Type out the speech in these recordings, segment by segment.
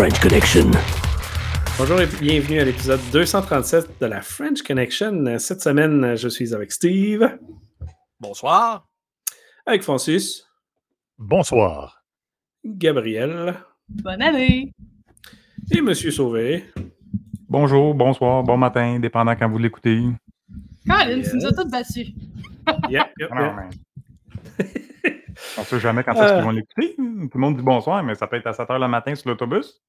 French Connection. Bonjour et bienvenue à l'épisode 237 de la French Connection. Cette semaine, je suis avec Steve. Bonsoir. Avec Francis. Bonsoir. Gabriel. Bonne année. Et Monsieur Sauvé. Bonjour, bonsoir, bon matin, dépendant quand vous l'écoutez. Colin, tu nous as tous battus. Yep, yep, Non, yep. On ne sait jamais quand est-ce qu'ils vont l'écouter. Tout le monde dit bonsoir, mais ça peut être à 7 h le matin sur l'autobus.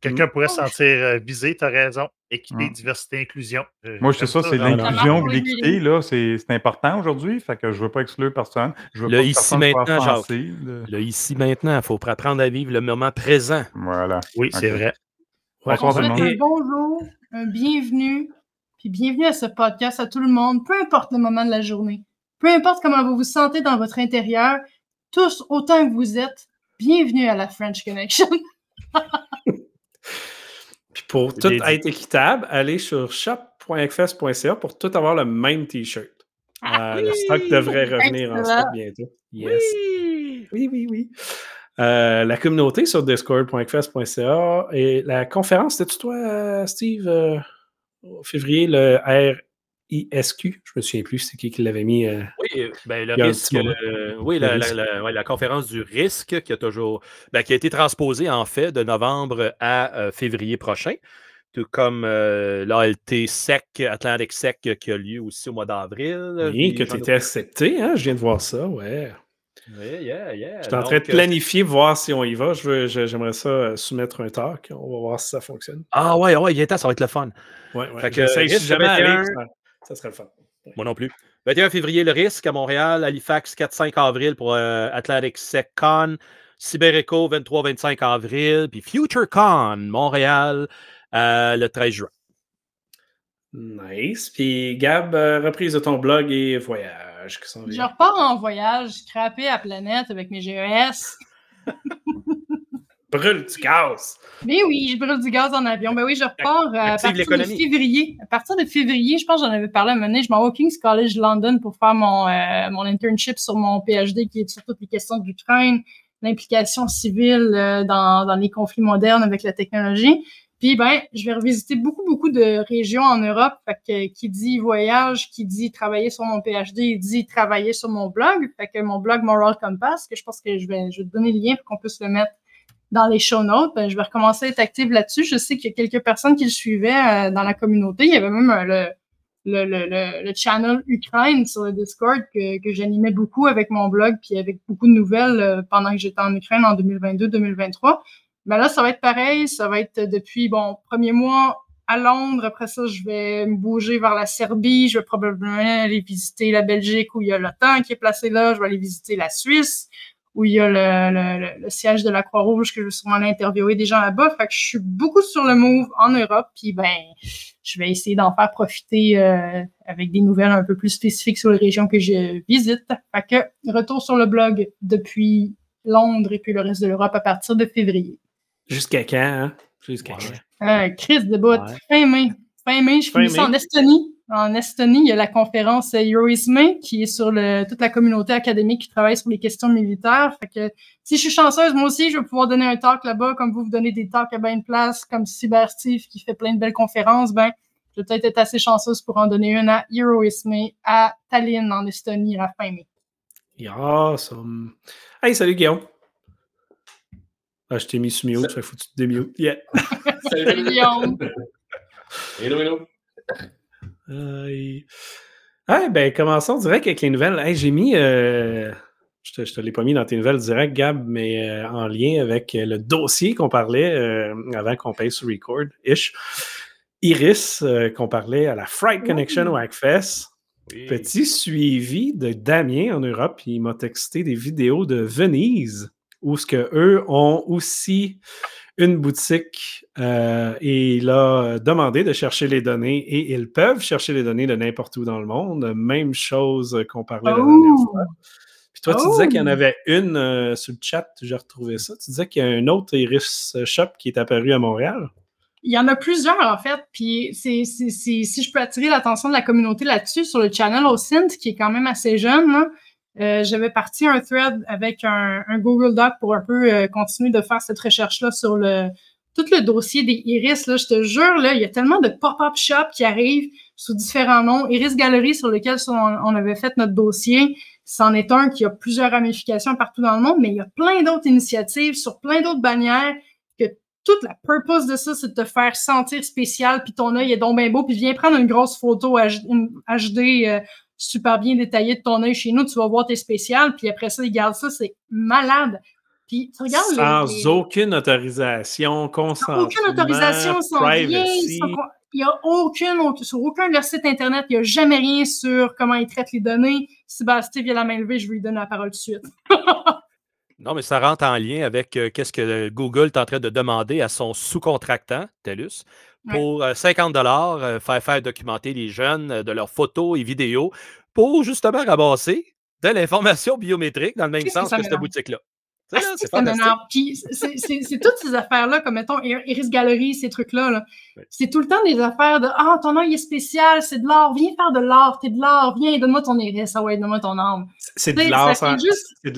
Quelqu'un pourrait se sentir euh, visé, tu as raison. Équité, Mm. diversité, inclusion. Euh, Moi, je sais j'aime ça, c'est l'inclusion l'équité, là, c'est c'est important aujourd'hui. Fait que je veux pas exclure personne. Je veux Le pas ici maintenant. Là, ici, maintenant, il faut apprendre à vivre le moment présent. Voilà. Oui, c'est vrai. Ouais, Bonsoir On tout le souhaite monde. un bonjour, un bienvenue, puis bienvenue à ce podcast à tout le monde, peu importe le moment de la journée, peu importe comment vous vous sentez dans votre intérieur, tous autant que vous êtes, bienvenue à la French Connection. Puis pour tout être équitable, allez sur shop.fs.ca pour tout avoir le même T-shirt. Euh, Le stock devrait revenir en stock bientôt. Yes. Oui, oui, oui. Euh, la communauté sur discord.fs.ca et la conférence, c'était-tu toi, euh, Steve, euh, au février, le RISQ? Je me souviens plus, c'est qui qui l'avait mis. euh, Oui, euh, ben, le risque, euh, oui, Le la, la- risque. la- ouais, la conférence du risque qui a toujours, ben, qui a été transposée en fait de novembre à euh, février prochain, tout comme euh, l'ALT SEC, Atlantic SEC, qui a lieu aussi au mois d'avril. Oui, que tu ai- étais accepté, hein? Je viens de voir ça, ouais. Oui, yeah, yeah. Je suis en train de Donc, planifier, voir si on y va. Je veux- je- J'aimerais ça soumettre un talk. On va voir si ça fonctionne. Ah ouais, ouais, il est temps, ça va être le fun. Ouais, ouais. Fait que, si jamais 21. aller, ça, ça serait le fun. Moi non plus. 21 février, le risque à Montréal, Halifax, 4-5 avril pour euh, Atlantic SecCon, CyberEco, 23-25 avril, puis FutureCon, Montréal, euh, le 13 juin. Nice. Puis Gab, euh, reprise de ton blog et voyage qui Je repars en voyage, scrappé à planète avec mes GES. Brûle du gaz! Mais oui, je brûle du gaz en avion. Ben oui, je repars euh, à Active partir de février. À partir de février, je pense que j'en avais parlé à un moment donné, je m'en vais au King's College London pour faire mon, euh, mon internship sur mon PhD qui est sur toutes les questions de l'Ukraine, l'implication civile euh, dans, dans les conflits modernes avec la technologie. Puis ben, je vais revisiter beaucoup, beaucoup de régions en Europe. Fait que qui dit voyage, qui dit travailler sur mon PhD, dit travailler sur mon blog. Fait que mon blog Moral Compass, que je pense que je vais, je vais te donner le lien pour qu'on puisse le mettre dans les show notes. Ben, je vais recommencer à être active là-dessus. Je sais qu'il y a quelques personnes qui le suivaient euh, dans la communauté. Il y avait même euh, le, le, le, le, channel Ukraine sur le Discord que, que j'animais beaucoup avec mon blog puis avec beaucoup de nouvelles euh, pendant que j'étais en Ukraine en 2022-2023. Ben là, ça va être pareil. Ça va être depuis, bon, premier mois à Londres. Après ça, je vais me bouger vers la Serbie. Je vais probablement aller visiter la Belgique où il y a l'OTAN qui est placé là. Je vais aller visiter la Suisse où il y a le, le, le- le siège de la Croix-Rouge que je vais sûrement aller interviewer des gens là-bas. Fait que je suis beaucoup sur le move en Europe. Puis ben, je vais essayer d'en faire profiter euh, avec des nouvelles un peu plus spécifiques sur les régions que je visite. Fait que retour sur le blog depuis Londres et puis le reste de l'Europe à partir de février. Jusqu'à quand, hein? Jusqu'à Ouais. quand? Euh, Chris de bout, Ouais. fin mai. Fin mai, je Fin finis en Estonie. En Estonie, il y a la conférence Euroisme qui est sur le, toute la communauté académique qui travaille sur les questions militaires. Fait que si je suis chanceuse, moi aussi, je vais pouvoir donner un talk là-bas, comme vous, vous donnez des talks à bien de place, comme Cyber Steve qui fait plein de belles conférences. Ben, je vais peut-être être assez chanceuse pour en donner une à Euroisme à Tallinn, en Estonie, à la fin mai. Awesome. Hey, salut Guillaume. Ah, je t'ai mis sur mute, fait faut que tu te démutes. Yeah. Salut, Guillaume. Hello, hello. Ah, ben, commençons direct avec les nouvelles. Hey, j'ai mis. euh, je te, je te l'ai pas mis dans tes nouvelles direct, Gab, mais euh, en lien avec le dossier qu'on parlait euh, avant qu'on paye sur record, ish. Iris, qu'on parlait à la Fright Connection au Hackfest. Oui. Petit suivi de Damien en Europe, il m'a texté des vidéos de Venise où ce que eux ont aussi une boutique euh, et il a demandé de chercher les données et ils peuvent chercher les données de n'importe où dans le monde. Même chose qu'on parlait la dernière Oh! fois. Puis toi, tu disais qu'il y en Oh! avait une euh, sur le chat, j'ai retrouvé ça. Tu disais qu'il y a un autre Iris Shop qui est apparu à Montréal. Il y en a plusieurs, en fait. Puis, c'est, c'est, c'est- si je peux attirer l'attention de la communauté là-dessus, sur le channel OSINT, qui est quand même assez jeune, là, euh, j'avais parti un thread avec un, un Google Doc pour un peu euh, continuer de faire cette recherche-là sur le tout le dossier des Iris, là, je te jure, là, il y a tellement de pop-up shops qui arrivent sous différents noms. Iris Gallery, sur lequel on avait fait notre dossier, c'en est un qui a plusieurs ramifications partout dans le monde, mais il y a plein d'autres initiatives sur plein d'autres bannières que toute la purpose de ça, c'est de te faire sentir spécial, puis ton œil est donc bien beau, puis viens prendre une grosse photo HD euh, super bien détaillée de ton œil chez nous, tu vas voir tes spéciales, puis après ça, ils gardent ça, c'est malade. Puis tu regardes Sans aucune autorisation, consentement, aucune autorisation, sans privacy. rien, il n'y a aucune, sur aucun de leurs sites internet, il n'y a jamais rien sur comment ils traitent les données. Sébastien vient la main levée, je vais lui donner la parole tout de suite. non, mais ça rentre en lien avec euh, qu'est-ce que Google est en train de demander à son sous-contractant, TELUS, pour 50 euh, dollars euh, faire faire documenter les jeunes de leurs photos et vidéos pour justement ramasser de l'information biométrique dans le même sens que cette boutique-là. C'est c'est toutes ces affaires-là, comme mettons Iris Gallery, ces trucs-là. C'est tout le temps des affaires de Ah, ton œil est spécial, c'est de l'art, viens faire de l'art, t'es de l'art, viens, donne-moi ton iris, ah ouais, donne-moi ton âme. C'est de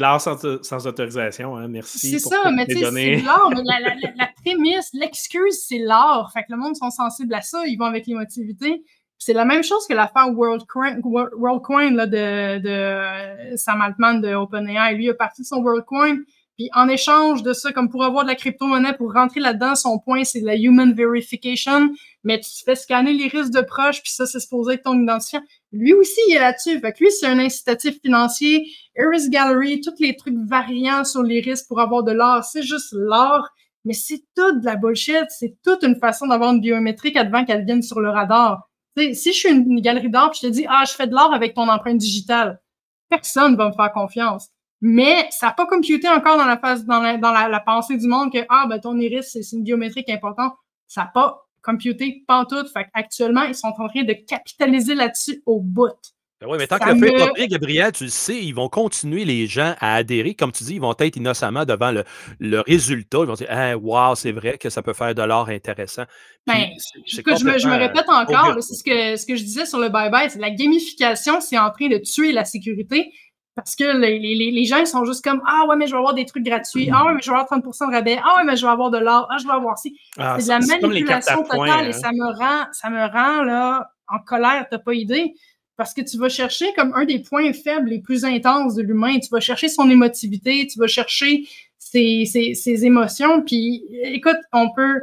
l'art sans, sans, sans, autorisation, hein. merci. C'est ça, mais tu sais, c'est de l'art, mais la, la, la, prémisse, l'excuse, c'est l'art. Fait que le monde sont sensibles à ça, ils vont avec l'émotivité. C'est la même chose que l'affaire WorldCoin World là, de, de Sam Altman de OpenAI. Lui a parti de son WorldCoin puis en échange de ça, comme pour avoir de la crypto-monnaie, pour rentrer là-dedans, son point, c'est la human verification. Mais tu fais scanner les risques de proches, puis ça, c'est supposé être ton identifiant. Lui aussi, il est là-dessus. Fait que lui, c'est un incitatif financier. Iris Gallery, tous les trucs variants sur les risques pour avoir de l'or, c'est juste l'or. Mais c'est tout de la bullshit. C'est toute une façon d'avoir une biométrique avant qu'elle vienne sur le radar. sais, si je suis une, galerie puis je te dis, ah, je fais de l'or avec ton empreinte digitale, personne va me faire confiance mais ça n'a pas computé encore dans la phase, dans la, dans la, pensée du monde que ah ben ton iris c'est une biométrique importante. Ça n'a pas computé pas tout. Fait actuellement ils sont en train de capitaliser là-dessus au bout. Ben oui, mais tant que le fait est pas pris, Gabriel, tu le sais, ils vont continuer les gens à adhérer. Comme tu dis, ils vont être innocemment devant le, le résultat. Ils vont dire hey, Wow, c'est vrai que ça peut faire de l'or intéressant. Ben, je, me, je, me, répète encore, c'est ce que, ce que je disais sur le bye-bye, c'est la gamification, c'est en train de tuer la sécurité. Parce que les, les, les, gens, ils sont juste comme Ah ouais, mais je vais avoir des trucs gratuits. Ah ouais, mais je vais avoir 30% de rabais. Ah ouais, mais je vais avoir de l'or. Ah, je vais avoir ci. Ah, c'est de la manipulation totale et hein. ça me rend, ça me rend là, en colère, t'as pas idée. Parce que tu vas chercher comme un des points faibles les plus intenses de l'humain. Tu vas chercher son émotivité, tu vas chercher ses, ses, ses émotions. Puis écoute, on peut.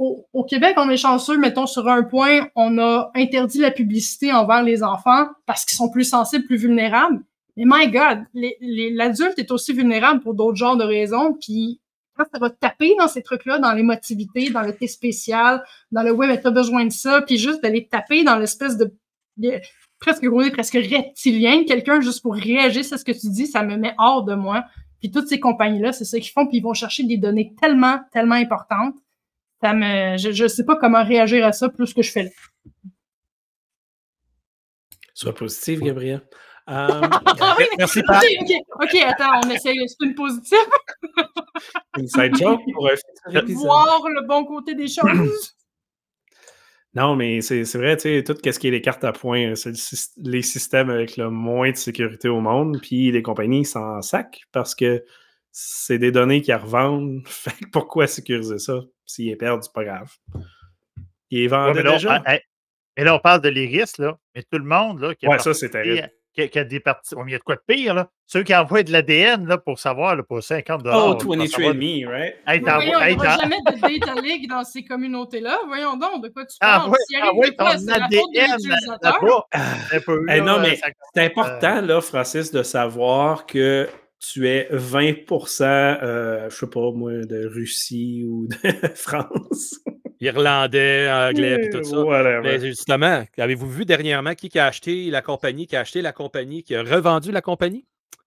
Au, au Québec, on est chanceux, mettons, sur un point, on a interdit la publicité envers les enfants parce qu'ils sont plus sensibles, plus vulnérables. Mais my God, l'adulte est aussi vulnérable pour d'autres genres de raisons. Puis quand ça va taper dans ces trucs-là, dans l'émotivité, dans le thé spécial, dans le ouais, mais t'as besoin de ça, puis juste d'aller taper dans l'espèce de, presque gros, presque reptilien, quelqu'un juste pour réagir à ce que tu dis, ça me met hors de moi. Puis toutes ces compagnies-là, c'est ça qu'ils font, puis ils vont chercher des données tellement, tellement importantes. Ça me, je, ne sais pas comment réagir à ça plus que je fais là. Sois positif, Gabriel. Euh, ah merci, OK, attends, on essaye le une positive? Inside joke pour Voir le bon côté des choses. Non, mais c'est vrai, tu sais, tout ce qui est les cartes à points, c'est les systèmes avec le moins de sécurité au monde, puis les compagnies s'en sac parce que c'est des données qu'ils revendent. Fait pourquoi sécuriser ça? S'ils est perdu, c'est pas grave. Ils est vendent déjà. Mais là, on parle de l'iris, là. Mais tout le monde, là, qui ouais, ça, c'est terrible qui a, des parties. il y a de quoi de pire, là. Ceux qui envoient de l'ADN là, pour savoir là, pour 50 Oh, 23andMe, right? Hey, oui, voyons, il n'y a jamais de data leak dans ces communautés-là. Voyons donc, de quoi tu ah, parles? Ah, ouais, si ton ADN là-bas. non, mais c'est important, là, Francis, de savoir que tu es 20 euh, je sais pas moi, de Russie ou de France. Irlandais, anglais, et tout ça. Mais justement, avez-vous vu dernièrement qui a acheté la compagnie, qui a acheté la compagnie, qui a revendu la compagnie?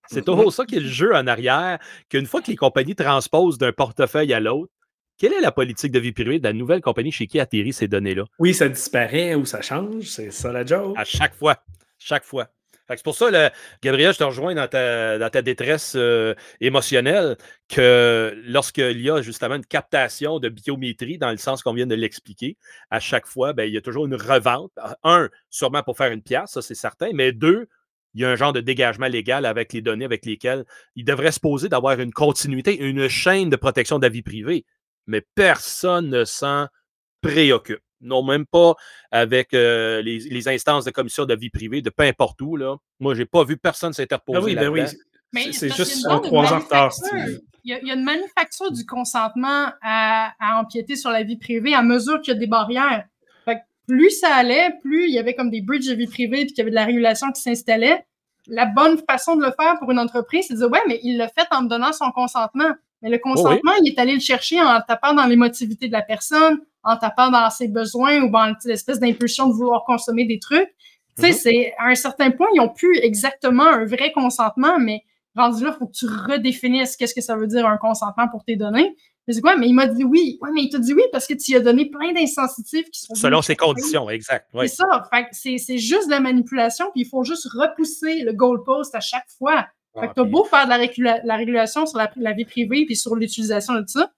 C'est mm-hmm. toujours ça qui est le jeu en arrière, qu'une fois que les compagnies transposent d'un portefeuille à l'autre, quelle est la politique de vie privée de la nouvelle compagnie chez qui atterrit ces données-là? Oui, ça disparaît ou ça change, c'est ça la joke. À chaque fois. Chaque fois. C'est pour ça, Gabriel, je te rejoins dans ta, détresse euh, émotionnelle que lorsqu'il y a justement une captation de biométrie, dans le sens qu'on vient de l'expliquer, à chaque fois, ben, il y a toujours une revente. Un, sûrement pour faire une pièce, ça c'est certain, mais deux, il y a un genre de dégagement légal avec les données avec lesquelles il devrait se poser d'avoir une continuité, une chaîne de protection de la vie privée. mais personne ne s'en préoccupe. Non, même pas avec euh, les, les instances de commission de vie privée, de peu importe où. Là. Moi, j'ai pas vu personne s'interposer. Ah oui, ben oui. C'est- juste une un trois ans. Il y, a, il y a une manufacture du consentement à, à empiéter sur la vie privée à mesure qu'il y a des barrières. Fait que plus ça allait, plus il y avait comme des bridges de vie privée puis qu'il y avait de la régulation qui s'installait. La bonne façon de le faire pour une entreprise, c'est de dire ouais, mais il l'a fait en me donnant son consentement. Mais le consentement, il est allé le chercher en tapant dans l'émotivité de la personne, en tapant dans ses besoins ou dans l'espèce d'impulsion de vouloir consommer des trucs. Tu sais, Mhm. c'est à un certain point, ils ont plus exactement un vrai consentement, mais rendu là, il faut que tu redéfinisses qu'est-ce que ça veut dire un consentement pour tes données. Je dis quoi, mais il m'a dit oui. Ouais, mais il t'a dit oui parce que tu lui as donné plein d'insensitifs qui sont Selon ses conditions, exact. oui. C'est ça. Fait que c'est, juste de la manipulation, puis il faut juste repousser le goalpost à chaque fois. Fait que t'as Ah, beau faire de la, régula- la régulation sur la, la vie privée puis sur l'utilisation de ça,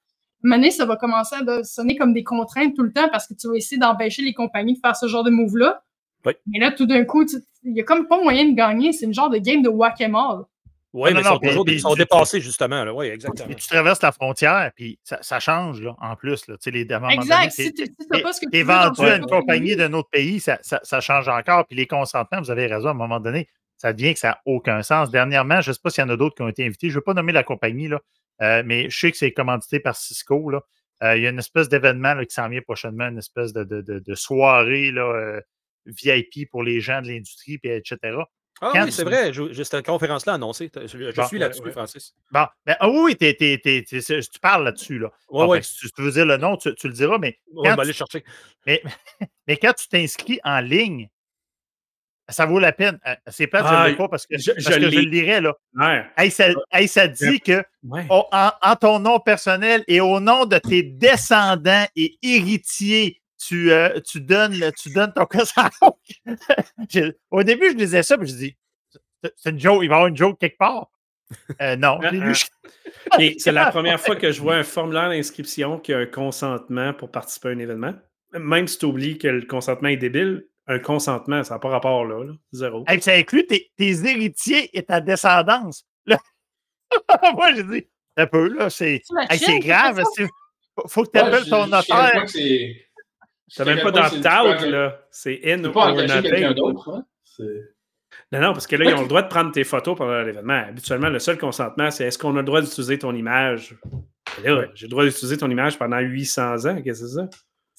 Mané, ça va commencer à sonner comme des contraintes tout le temps parce que tu vas essayer d'empêcher les compagnies de faire ce genre de move-là. Oui. Mais là, tout d'un coup, il y a comme pas moyen de gagner. C'est une genre de game de whack-a-mole. Oui, Non, mais non, ils sont, toujours, ils sont dépassés, justement. là. Oui, exactement. Et tu traverses la frontière, puis ça, ça change, là, en plus. Là, Tu sais, les, donné, Exact. Si tu t'as pas ce que tu à une compagnie, compagnie d'un autre pays, ça, ça- ça change encore. Puis les consentements, vous avez raison, à un moment donné, ça devient que ça n'a aucun sens. Dernièrement, je ne sais pas s'il y en a d'autres qui ont été invités. Je ne veux pas nommer la compagnie, là, euh, mais je sais que c'est commandité par Cisco. Là. Euh, il y a une espèce d'événement qui s'en vient prochainement, une espèce de, de- de- de soirée là, euh, VIP pour les gens de l'industrie, puis etc. Ah Quand oui, c'est tu- vrai. je- Cette conférence-là annoncée. Je, Bon, suis ouais, là-dessus, ouais. Francis. Bon, ben, ah oui, tu parles là-dessus. Là. Bon, fait que si tu, tu veux dire le nom, tu, tu le diras, mais On quand va tu- aller chercher. Mais, mais quand tu t'inscris en ligne, ça vaut la peine. Euh, C'est plate, je Ah, ne pas parce que je- parce je que je l'ai. le lirais. Là. Ouais. Hey, ça, hey, ça dit que Ouais. oh, en, en ton nom personnel et au nom de tes descendants et héritiers, tu, euh, tu, donnes, tu donnes ton consentement. Au début, je disais ça, puis je dis c'est- une joke, il va y avoir une joke quelque part. Euh, non, c'est la première fois que je vois un formulaire d'inscription qui a un consentement pour participer à un événement. Même si tu oublies que le consentement est débile, un consentement, ça n'a pas rapport là. là. Zéro. Hey, puis ça inclut tes, tes héritiers et ta descendance. Là, moi, j'ai dit, un peu, là, c'est hey, grave. Faut, faut que tu appelles ton notaire. T'as même pas d'opt-out, là. C'est in engager nothing. d'autre. hein? Non, non, parce que là, ils ont le droit de prendre tes photos pendant l'événement. Habituellement, le seul consentement, c'est est-ce qu'on a le droit d'utiliser ton image? Et là, j'ai le droit d'utiliser ton image pendant 800 ans. Qu'est-ce que c'est ça?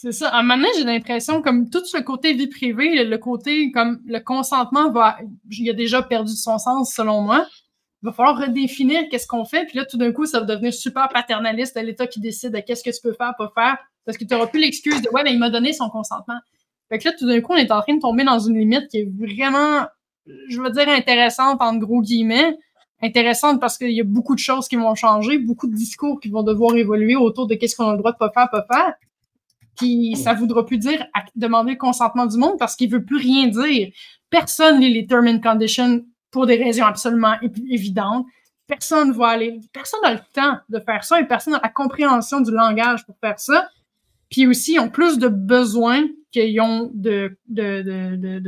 C'est ça. À un moment j'ai l'impression, comme tout ce côté vie privée, le côté comme le consentement va, il a déjà perdu son sens selon moi. Il va falloir redéfinir qu'est-ce qu'on fait. Puis là, tout d'un coup, ça va devenir super paternaliste à l'État qui décide de qu'est-ce que tu peux faire, pas faire. Parce que tu n'auras plus l'excuse de ouais, mais il m'a donné son consentement. Fait que là, tout d'un coup, on est en train de tomber dans une limite qui est vraiment, je veux dire, intéressante, entre gros guillemets. Intéressante parce qu'il y a beaucoup de choses qui vont changer, beaucoup de discours qui vont devoir évoluer autour de qu'est-ce qu'on a le droit de pas faire, pas faire. Puis ça voudra plus dire à- demander le consentement du monde parce qu'il veut plus rien dire. Personne lit les terms and conditions pour des raisons absolument évidentes. Personne va aller, personne n'a le temps de faire ça et personne n'a la compréhension du langage pour faire ça. Puis aussi, ils ont plus de besoins qu'ils ont de,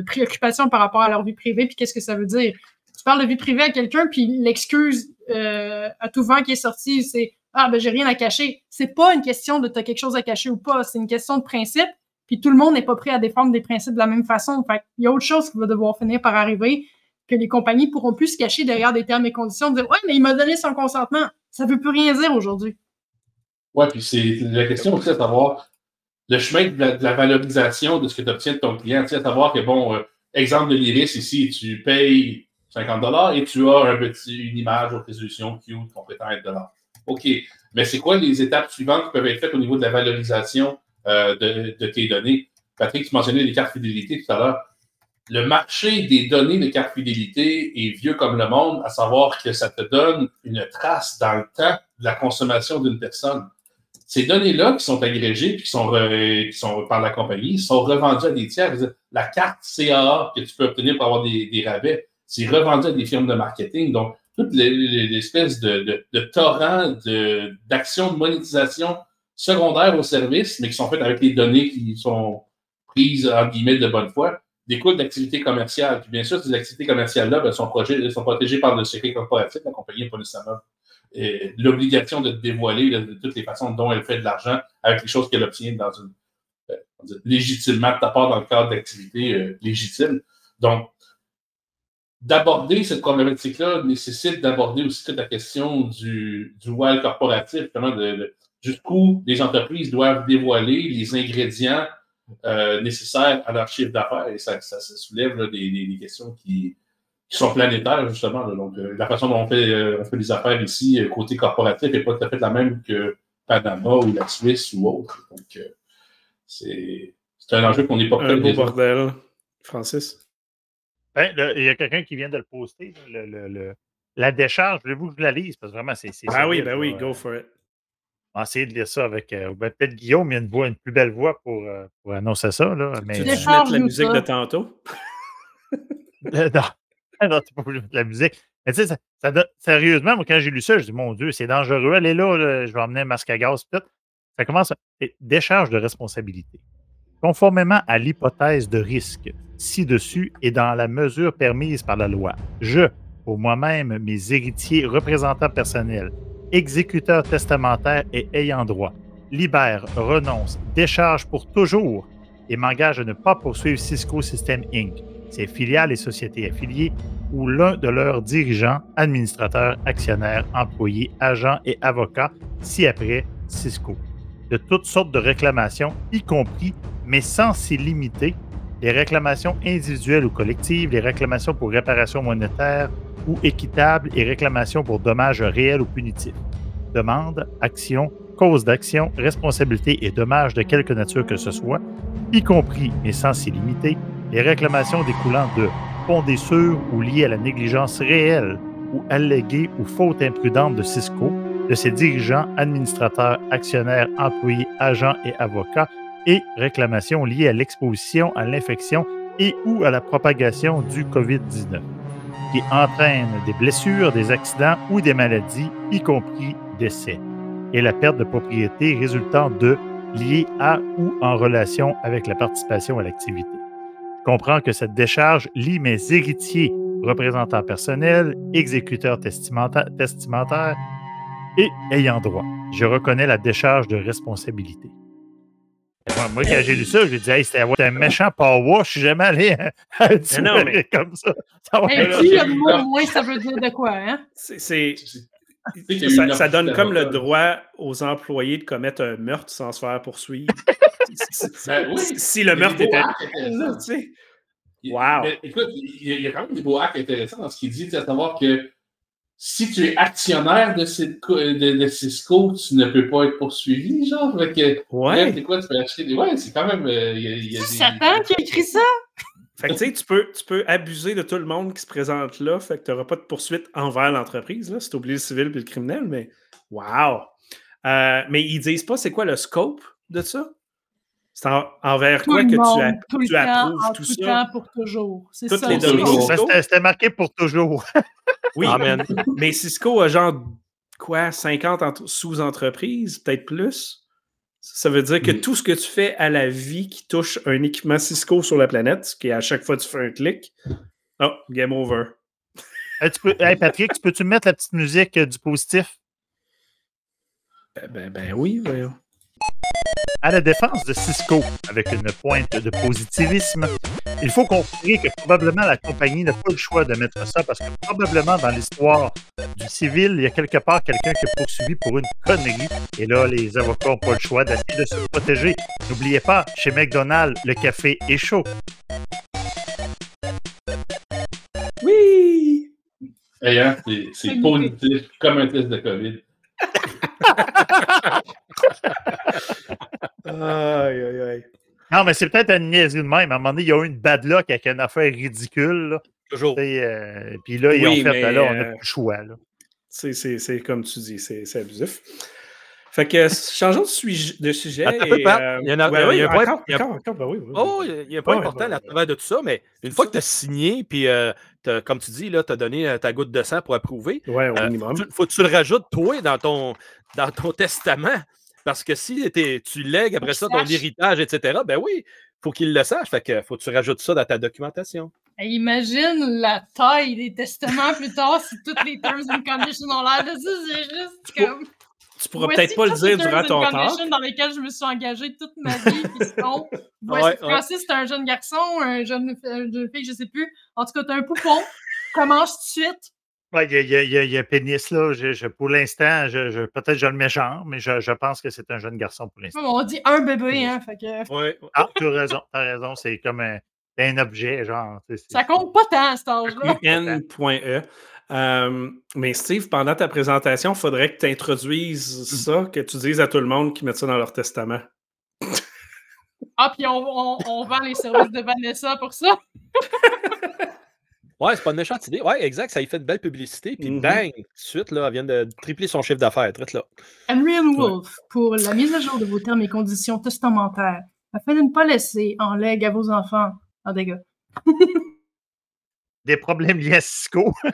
préoccupations par rapport à leur vie privée. Puis qu'est-ce que ça veut dire? Tu parles de vie privée à quelqu'un, puis l'excuse euh, à tout vent qui est sorti, c'est ah ben j'ai rien à cacher. C'est pas une question de t'as quelque chose à cacher ou pas, c'est une question de principe. Puis tout le monde n'est pas prêt à défendre des principes de la même façon. Fait il y a autre chose qui va devoir finir par arriver que les compagnies pourront plus se cacher derrière des termes et conditions, dire ouais mais il m'a donné son consentement. Ça veut plus rien dire aujourd'hui. Ouais, puis c'est la question aussi à savoir le chemin de la, de valorisation de ce que tu obtiens de ton client. Tu sais, à savoir que, bon, euh, exemple de l'Iris ici, tu payes 50 et tu as un petit, une image haute résolution cute compétent à dollars. OK. Mais c'est quoi les étapes suivantes qui peuvent être faites au niveau de la valorisation euh, de, tes données? Patrick, tu mentionnais les cartes fidélité tout à l'heure. Le marché des données de carte fidélité est vieux comme le monde, à savoir que ça te donne une trace dans le temps de la consommation d'une personne. Ces données-là qui sont agrégées puis qui sont, par la compagnie sont revendues à des tiers. La carte CAA que tu peux obtenir pour avoir des, des rabais, c'est revendu à des firmes de marketing. Donc, toute les- les- l'espèce de, de, de torrent d'actions de, monétisation secondaires au service, mais qui sont faites avec les données qui sont prises, en guillemets, de bonne foi, découlent d'activités commerciales. Puis bien sûr, ces activités commerciales-là ben, sont, protégées par le secret corporatif. La compagnie n'est pas nécessairement euh, l'obligation de dévoiler de toutes les façons dont elle fait de l'argent avec les choses qu'elle obtient dans une, euh, légitimement de part dans le cadre d'activités euh, légitimes. Donc, d'aborder cette problématique-là nécessite d'aborder aussi toute la question du, du voile corporatif, justement, de, jusqu'où les entreprises doivent dévoiler les ingrédients nécessaires à leur chiffre d'affaires. Et ça, ça, soulève des, des, questions qui, qui sont planétaires, justement. Donc, euh, la façon dont on fait, euh, on fait les affaires ici, euh, côté corporatif, n'est pas tout à fait la même que Panama ou la Suisse ou autre. Donc, c'est un enjeu qu'on n'est pas prêt Un beau bordel, Francis. Ben, il y a quelqu'un qui vient de le poster, le, le, la décharge. Voulez-vous que je la lise? Parce que vraiment, c'est. Ah oui, ben oui, go for it. On va essayer de lire ça avec ben, peut-être Guillaume, il y a une, voix, une plus belle voix pour, pour annoncer ça. Là, mais, tu mettre la musique de tantôt? non. non, t'es pas obligé de la musique. Mais tu sais, ça, sérieusement, moi, quand j'ai lu ça, je dis, mon Dieu, c'est dangereux. Elle est là, je vais emmener un masque à gaz, peut-être. Ça commence à. Décharge de responsabilité. Conformément à l'hypothèse de risque ci-dessus et dans la mesure permise par la loi, je, pour moi-même, mes héritiers, représentants personnels, exécuteurs testamentaires et ayant droit, libère, renonce, décharge pour toujours et m'engage à ne pas poursuivre Cisco System Inc ses filiales et sociétés affiliées, ou l'un de leurs dirigeants, administrateurs, actionnaires, employés, agents et avocats, si après Cisco. De toutes sortes de réclamations, y compris, mais sans s'y limiter, les réclamations individuelles ou collectives, les réclamations pour réparation monétaire ou équitable et réclamations pour dommages réels ou punitifs. Demande, action, cause d'action, responsabilité et dommages de quelque nature que ce soit, y compris, mais sans s'y limiter, les réclamations découlant de fondées sur ou liées à la négligence réelle ou alléguée ou faute imprudente de Cisco, de ses dirigeants, administrateurs, actionnaires, employés, agents et avocats, et réclamations liées à l'exposition à l'infection et ou à la propagation du COVID-19, qui entraînent des blessures, des accidents ou des maladies, y compris décès, et la perte de propriété résultant de liés à ou en relation avec la participation à l'activité. Je comprends que cette décharge lie mes héritiers, représentants personnels, exécuteurs testamentaires et ayant droit. Je reconnais la décharge de responsabilité. Moi, quand j'ai lu ça, j'ai dit, hey, c'était un méchant power, je suis jamais allé à non, mais... comme ça. ça hey, il y a de mots, moins ça veut dire de quoi, hein? C'est. Ça, ça, donne comme le droit aux employés de commettre un meurtre sans se faire poursuivre. Ben si le meurtre était là, tu sais. Wow. écoute, il y, a quand même des beaux hacks intéressants dans ce qu'il dit, à savoir que si tu es actionnaire de Cisco, de, Cisco, tu ne peux pas être poursuivi, genre. que, ouais. C'est quoi, tu peux acheter des. Ouais, c'est quand même. Euh, y a, Satan qui a écrit ça? Fait que tu sais, tu peux, tu peux abuser de tout le monde qui se présente là, fait que tu n'auras pas de poursuite envers l'entreprise, là, si tu oublies le civil et le criminel, mais wow! Euh, mais ils disent pas c'est quoi le scope de ça? C'est envers quoi que tu, tu approuves tout, tout ça? pour toujours. C'est ça. Les C'était marqué pour toujours. Oui, mais Cisco a genre quoi, 50 sous-entreprises, peut-être plus? Ça veut dire que tout ce que tu fais à la vie qui touche un équipement Cisco sur la planète, ce qui est à chaque fois que tu fais un clic, oh, game over. Hey, Patrick, tu peux-tu mettre la petite musique du positif? Ben, ben, ben oui, voyons. À la défense de Cisco, avec une pointe de positivisme, il faut comprendre que probablement la compagnie n'a pas le choix de mettre ça parce que probablement dans l'histoire du civil, il y a quelque part quelqu'un qui est poursuivi pour une connerie. Et là, les avocats n'ont pas le choix d'essayer de se protéger. N'oubliez pas, chez McDonald's, le café est chaud. Oui! Hein, c'est positif, comme un test de COVID. aïe, aïe, aïe. Non, mais c'est peut-être un niaiserie de même. À un moment donné, il y a eu une bad luck avec une affaire ridicule. Toujours. Euh, puis là, ils ont fait, ben là, on n'a euh, plus le choix. C'est comme tu dis, c'est abusif. Fait que changeons de, sujet. De sujet il y a, un point, Oh, il y a un point important à travers de tout ça, mais une fois que tu as signé, puis euh, comme tu dis, tu as donné ta goutte de sang pour approuver, ouais, au minimum. faut que tu le rajoutes, toi, dans ton, dans ton testament. Parce que si tu lègues après ça ton héritage, etc., ben oui, faut qu'il le sache. Fait que faut que tu rajoutes ça dans ta documentation. Imagine la taille des testaments plus tard si toutes les terms and conditions ont l'air de ça. C'est juste comme. Tu pourras peut-être pas le dire durant ton temps. dans lesquels je me suis engagée toute ma vie. Voici, Ouais. Francis, un jeune garçon, un jeune, une jeune fille, je sais plus. En tout cas, t'as un poupon. Commence tout de suite. Ouais, il y a, il y a- il y a- il y a pénis, là. Je- je- pour l'instant, je, je- peut-être je le mets genre, mais je, je pense que c'est un jeune garçon pour l'instant. On dit un bébé, hein. Fait que Ouais. Ah, tu as raison, tu as raison. C'est comme un, un objet, genre. tu sais, c'est- ça compte pas tant à cet âge-là. UN.e. Euh, mais Steve, pendant ta présentation, il faudrait que tu introduises ça, que tu dises à tout le monde qu'ils mettent ça dans leur testament. Ah, puis on, on, on vend les services de Vanessa pour ça. Ouais, c'est pas une méchante idée. Ouais, exact. Ça y fait une belle publicité. Puis Mhm. bang, tout de suite, là, elle vient de tripler son chiffre d'affaires. Traite là. Henry and Wolf, pour la mise à jour de vos termes et conditions testamentaires, afin de ne pas laisser en legs à vos enfants en dégâts. Des problèmes liés à Cisco.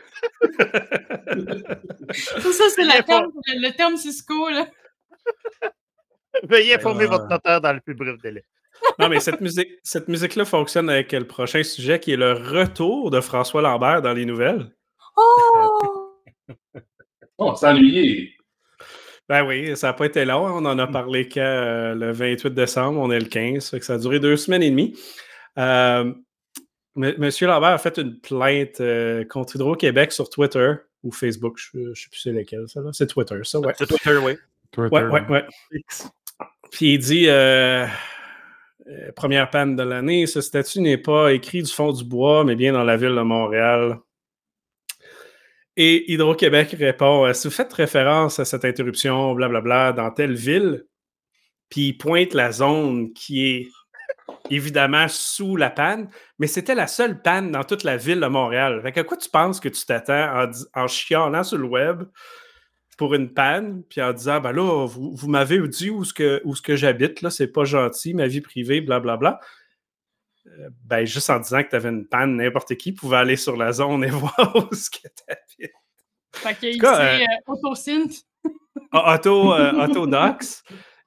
Tout ça, c'est terme, le, le terme Cisco, là. Veuillez informer Ah. votre notaire dans le plus bref délai. Non, mais cette musique, cette musique-là fonctionne avec le prochain sujet qui est le retour de François Lambert dans les nouvelles. Oh! On ennuyé. Ben oui, ça n'a pas été long. hein. On en a parlé quand euh, le 28 décembre, on est le 15, fait que ça a duré deux semaines et demie. Euh, M- Monsieur Lambert a fait une plainte euh, contre Hydro-Québec sur Twitter ou Facebook, je ne sais plus c'est lesquels, ça. là. C'est Twitter, ça, ouais. C'est Twitter, oui. Twitter. Ouais, ouais, ouais. Puis il dit euh, première panne de l'année, ce statut n'est pas écrit du fond du bois, mais bien dans la ville de Montréal. Et Hydro-Québec répond euh, si vous faites référence à cette interruption, blablabla, dans telle ville, puis il pointe la zone qui est évidemment sous la panne, mais c'était la seule panne dans toute la ville de Montréal. Fait à quoi tu penses que tu t'attends en, en chialant sur le web pour une panne, puis en disant ben là, vous, vous m'avez dit où ce que, où ce que j'habite, là, c'est pas gentil, ma vie privée, blablabla. Euh, ben, juste en disant que tu avais une panne, n'importe qui pouvait aller sur la zone et voir où ce que tu habites. Fait qu'il cas, c'est euh, Autosynth. Auto, euh.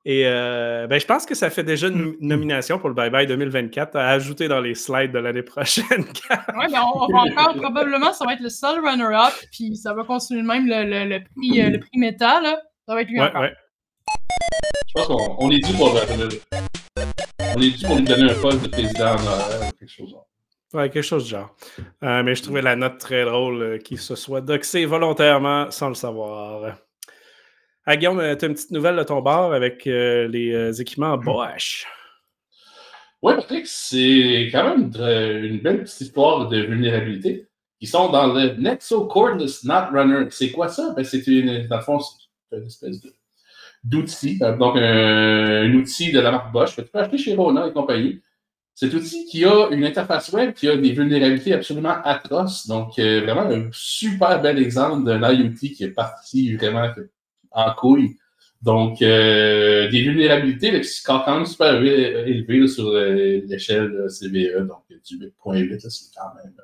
Et euh, ben, je pense que ça fait déjà une nomination pour le Bye Bye 2024 à ajouter dans les slides de l'année prochaine. Ouais, mais on, on va encore, probablement, ça va être le seul runner-up, puis ça va continuer de même le, le, le prix, euh, le prix métal, là. Ça va être lui ouais, encore. ouais. Je pense qu'on on est dû pour le- on est dû pour lui donner un poste de président en horaire ou quelque chose. Ouais, quelque chose du genre. Euh, mais je trouvais la note très drôle euh, qu'il se soit doxé volontairement sans le savoir. Ah, Guillaume, tu as une petite nouvelle de ton bar avec euh, les euh, équipements Bosch. Oui, Patrick, c'est quand même une belle petite histoire de vulnérabilité qui sont dans le Nexo Cordless Knot Runner. C'est quoi ça? Ben, c'est une, dans le fond, c'est une espèce de- d'outil, euh, donc un, un outil de la marque Bosch que tu peux acheter chez Rona et compagnie. Cet outil qui a une interface web qui a des vulnérabilités absolument atroces. Donc, euh, vraiment un super bel exemple d'un IoT qui est parti vraiment en couille. Donc, euh, des vulnérabilités là, qui sont quand même super éle- élevées là, sur euh, l'échelle euh, CVE, donc du 8.8, là, c'est quand même... euh,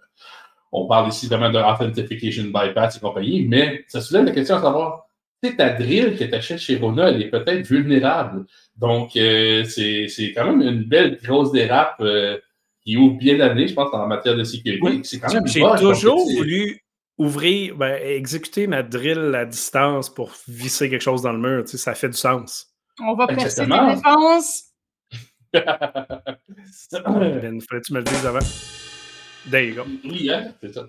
on parle ici vraiment de Authentication Bypass et compagnie, mais ça soulève la question à savoir, tu ta drill que tu achètes chez Rona, elle est peut-être vulnérable. Donc, euh, c'est quand même une belle grosse dérape euh, qui ouvre bien l'année, je pense, en matière de sécurité. Oui. J'ai toujours voulu ouvrir, ben, exécuter ma drill à distance pour visser quelque chose dans le mur. Tu sais, ça fait du sens. On va percer tes défenses. Ben, fallait-tu me le dises avant? There you go. Oui, hein, c'est ça.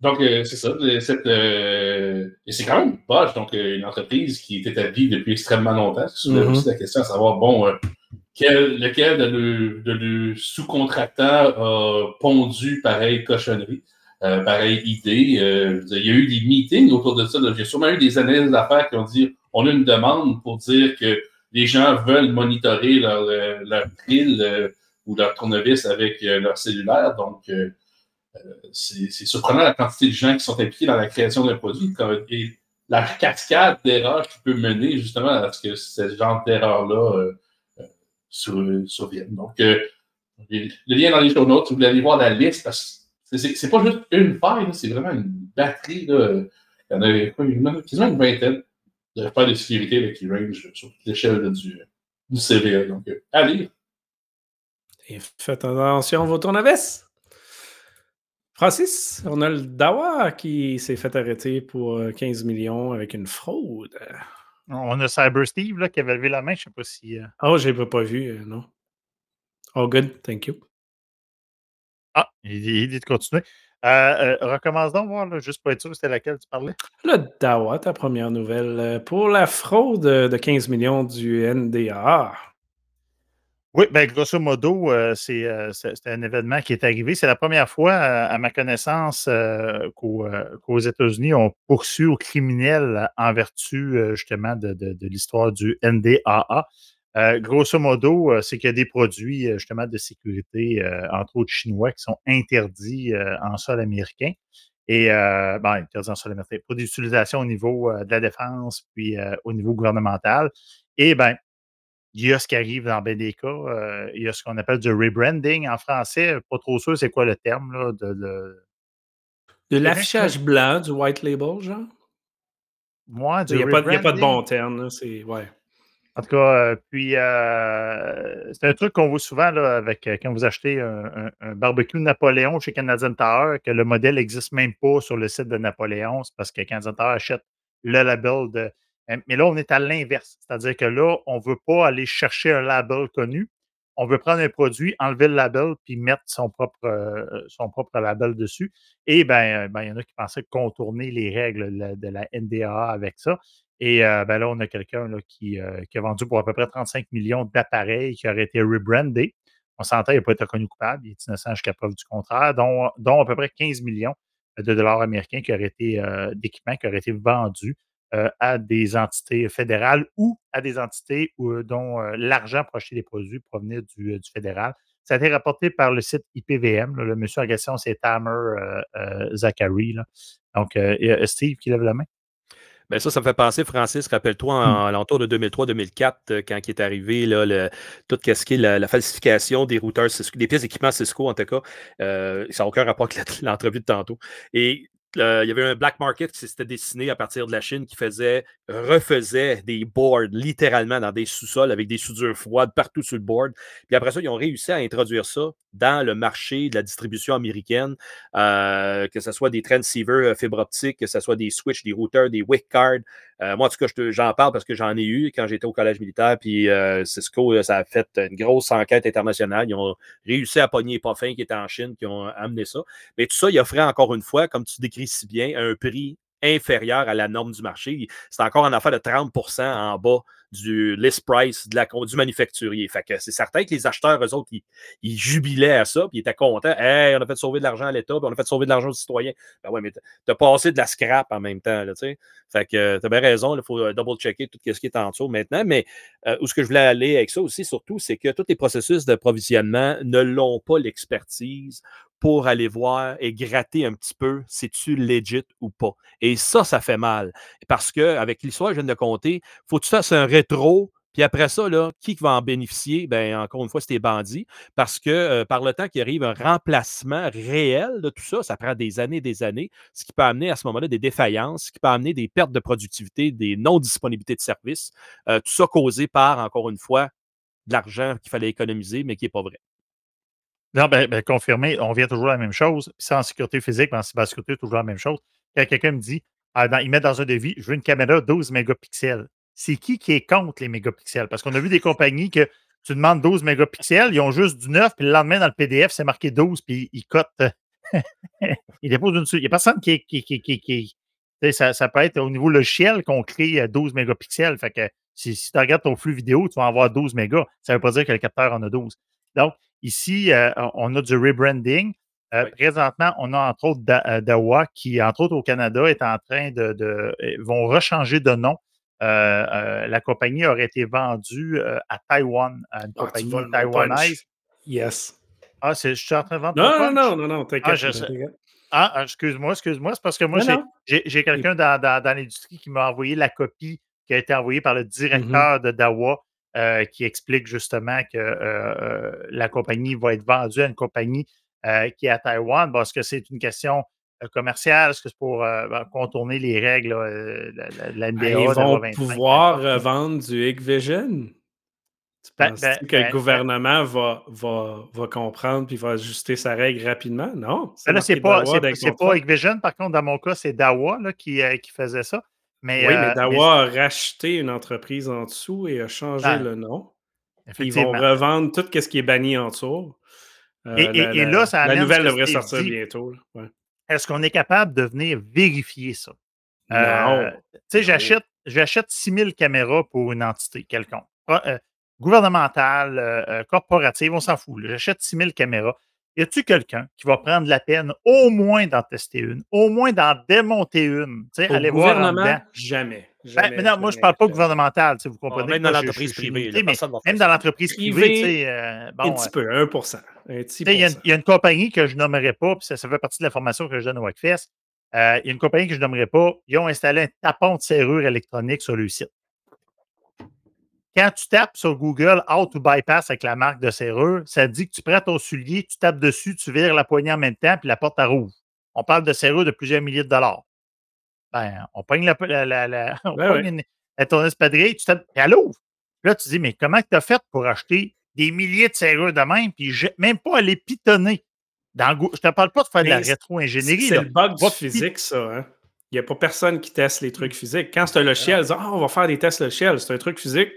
Donc, euh, c'est ça. euh, cette, euh, et c'est quand même Bosch, donc euh, une entreprise qui est établie depuis extrêmement longtemps. C'est soulève Mhm. aussi la question à savoir, bon, euh, quel, lequel de le, de le sous-contractant a pondu pareille cochonnerie, euh, pareille idée. Euh, il y a eu des meetings autour de ça. J'ai sûrement eu des analyses d'affaires qui ont dit, on a une demande pour dire que les gens veulent monitorer leur, euh, leur pile euh, ou leur tournevis avec euh, leur cellulaire. Donc, euh, c'est c'est surprenant la quantité de gens qui sont impliqués dans la création d'un produit et la cascade d'erreurs qui peut mener justement à ce que ce genre d'erreurs-là sur- surviennent. Donc, le lien dans les notes, si vous voulez aller voir la liste, parce que c'est- pas juste une faille, là, c'est vraiment une batterie. Là. Il y en a quoi, a quasiment une vingtaine de failles de sécurité là, qui range sur toute l'échelle du, du CVE. Donc, euh, allez, Et faites attention à vos tournevis. Francis, on a le Dawa qui s'est fait arrêter pour 15 millions avec une fraude. On a Cyber Steve là, qui avait levé la main, je ne sais pas si. Oh, je l'ai pas vu, non. Oh, good, thank you. Ah, il dit, de continuer. Euh, euh, recommence donc voir, juste pour être sûr, c'était laquelle tu parlais. Le DAWA, ta première nouvelle. Pour la fraude de 15 millions du NDA. Oui, bien, grosso modo, euh, c'est un événement qui est arrivé. C'est la première fois, à ma connaissance, qu'aux États-Unis, on poursuit aux criminels en vertu justement de, de l'histoire du NDAA. Euh, grosso modo, euh, c'est qu'il y a des produits euh, justement de sécurité, entre autres chinois, qui sont interdits en sol américain. Et ben, interdits en sol américain, pour des utilisations au niveau de la défense, puis au niveau gouvernemental. Et ben, il y a ce qui arrive dans bien des cas. il y a ce qu'on appelle du rebranding en français. Pas trop sûr c'est quoi le terme là, de, de... de l'affichage blanc, du white label, genre? Moi, il n'y a, a, pas de bon terme. C'est ouais. En tout cas, euh, puis euh, c'est un truc qu'on voit souvent là, avec euh, quand vous achetez un, barbecue Napoléon chez Canadian Tower, que le modèle n'existe même pas sur le site de Napoléon, c'est parce que Canadian Tower achète le label de. Mais là, on est à l'inverse. C'est-à-dire que là, on ne veut pas aller chercher un label connu. On veut prendre un produit, enlever le label, puis mettre son propre, son propre label dessus. Et bien, ben, il y en a qui pensaient contourner les règles de la NDA avec ça. Et ben là, on a quelqu'un qui, qui, a vendu pour à peu près 35 millions d'appareils qui auraient été rebrandés. On s'entend, il n'a pas été reconnu coupable, il est innocent jusqu'à preuve du contraire, dont, à peu près 15 millions de dollars américains qui auraient été d'équipements qui auraient été vendus à des entités fédérales ou à des entités dont l'argent pour acheter des produits provenait du, fédéral. Ça a été rapporté par le site IPVM. le monsieur en question, c'est Tamer Zachary. Donc, Steve qui lève la main. Ben ça, ça me fait penser, Francis, rappelle-toi, en, l'entour de 2003-2004, euh, quand il est arrivé, là, le, tout ce qui est la, falsification des routeurs Cisco, des pièces d'équipement Cisco, en tout cas, euh, ça n'a aucun rapport avec l'entrevue de tantôt. Et il y avait un black market qui s'était dessiné à partir de la Chine qui faisait, refaisait des boards littéralement dans des sous-sols avec des soudures froides partout sur le board. Puis après ça, ils ont réussi à introduire ça dans le marché de la distribution américaine, euh, que ce soit des transceivers euh, fibre optique, que ce soit des switches, des routeurs, des wick cards. Euh, moi, en tout cas, j'en parle parce que j'en ai eu quand j'étais au collège militaire. Puis Cisco, ça a fait une grosse enquête internationale. Ils ont réussi à pogner les puffins qui étaient en Chine, qui ont amené ça. Mais tout ça, il offrait encore une fois, comme tu décris si bien, un prix inférieur à la norme du marché. C'est encore en affaire de 30% en bas du list price du manufacturier. Que c'est certain que les acheteurs, eux autres, ils, jubilaient à ça, puis ils étaient contents. Hey, on a fait sauver de l'argent à l'État, puis on a fait sauver de l'argent aux citoyens. Ben ouais, mais t'as passé de la scrap en même temps, tu sais. Fait que t'as bien raison, il faut euh, double-checker tout ce qui est en dessous maintenant. Mais euh, où ce que je voulais aller avec ça aussi, surtout, c'est que tous les processus d'approvisionnement ne l'ont pas l'expertise pour aller voir et gratter un petit peu si tu legit ou pas. Et ça, ça fait mal. Parce qu'avec l'histoire que je viens de compter, faut que tu fasses un rétro. Puis après ça, là, qui va en bénéficier? Bien, encore une fois, c'est les bandits. Parce que euh, par le temps qu'il arrive un remplacement réel de tout ça, ça prend des années des années, ce qui peut amener à ce moment-là des défaillances, ce qui peut amener des pertes de productivité, des non-disponibilités de services. Euh, tout ça causé par, encore une fois, de l'argent qu'il fallait économiser, mais qui n'est pas vrai. Non, ben, ben, confirmé, on vient toujours à la même chose. Ça, en sécurité physique, en cybersécurité, toujours la même chose. Quand quelqu'un me dit, ah, il met dans un devis, je veux une caméra 12 mégapixels. C'est qui qui est contre les mégapixels? Parce qu'on a vu des compagnies que tu demandes 12 mégapixels, ils ont juste du 9, puis le lendemain, dans le PDF, c'est marqué 12, puis ils cotent. ils déposent une Il n'y a personne qui. qui, qui, qui ça, ça, peut être au niveau logiciel qu'on crée 12 mégapixels. Fait que si, si tu regardes ton flux vidéo, tu vas avoir 12 mégas. Ça ne veut pas dire que le capteur en a 12. Donc, Ici, euh, on a du rebranding. Euh, présentement, on a entre autres euh, Dawa qui, entre autres au Canada, est en train de, vont rechanger de nom. La compagnie aurait été vendue à Taïwan, à une ah, compagnie taïwanaise. Yes. Ah, je suis en train de vendre. Non, non, non, non, non, t'inquiète. Ah, ah, excuse-moi, excuse-moi. C'est parce que moi, j'ai quelqu'un dans, dans, l'industrie qui m'a envoyé la copie qui a été envoyée par le mm-hmm. directeur de Dawa euh, qui explique justement que euh, euh, la compagnie va être vendue à une compagnie qui est à Taïwan. Est-ce que c'est une question commerciale? Est-ce que c'est pour ben, contourner les règles de la NBA? Ben, ils vont pouvoir vendre du Hikvision. Ben, Penses-tu ben, que ben, le gouvernement va, va, va comprendre puis va ajuster sa règle rapidement? Non. Ben là, c'est pas, c'est, pas Hikvision, par contre, dans mon cas, c'est Dawa là, qui, euh, qui faisait ça. Mais, Oui, euh, mais Dawa a racheté une entreprise en dessous et a changé Ben, le nom. Ils vont revendre tout ce qui est banni en dessous. Euh, Et- et- la, et là, ça la nouvelle devrait sortir bientôt. là. Ouais. Est-ce qu'on est capable de venir vérifier ça? Euh, Non. tu sais, j'achète, j'achète 6000 caméras pour une entité quelconque. Euh, gouvernementale, euh, euh, corporative, on s'en fout. J'achète 6000 caméras. Y a-tu quelqu'un qui va prendre la peine au moins d'en tester une, au moins d'en démonter une, tu sais, aller voir en gouvernement, dedans? Jamais. Ben, jamais, mais non, moi, je jamais. parle pas gouvernemental, tu sais, vous Ah, comprenez. même que dans je- l'entreprise je privée, mais même dans l'entreprise privée, sais, euh, Un bon, petit peu, 1%. Un petit tu sais, il y, a une- pourcent. il y a une compagnie que je nommerai pas, puis ça, ça fait partie de l'information que je donne au WACFest. Euh, il y a une compagnie que je nommerai pas. Ils ont installé un tapon de serrure électronique sur le site. Quand tu tapes sur Google How to bypass avec la marque de serrure, ça dit que tu prends ton soulier, tu tapes dessus, tu vires la poignée en même temps, puis la porte elle rouvre. On parle de serrure de plusieurs milliers de dollars. Ben, on pogne la, la, la, la- on Ben pogne ouais. une- la- ton espadrille, tu tapes, puis elle ouvre. Là, tu dis, mais comment tu as fait pour acheter des milliers de serrures de même, puis même pas les pitonner? Dans Go- je ne te parle pas de faire de la rétro-ingénierie. C'est le bug du physique, ça. hein. Il n'y a pas personne qui teste les trucs physiques. Quand c'est un logiciel, ils disent Ah, on va faire des tests logiciels. C'est un truc physique.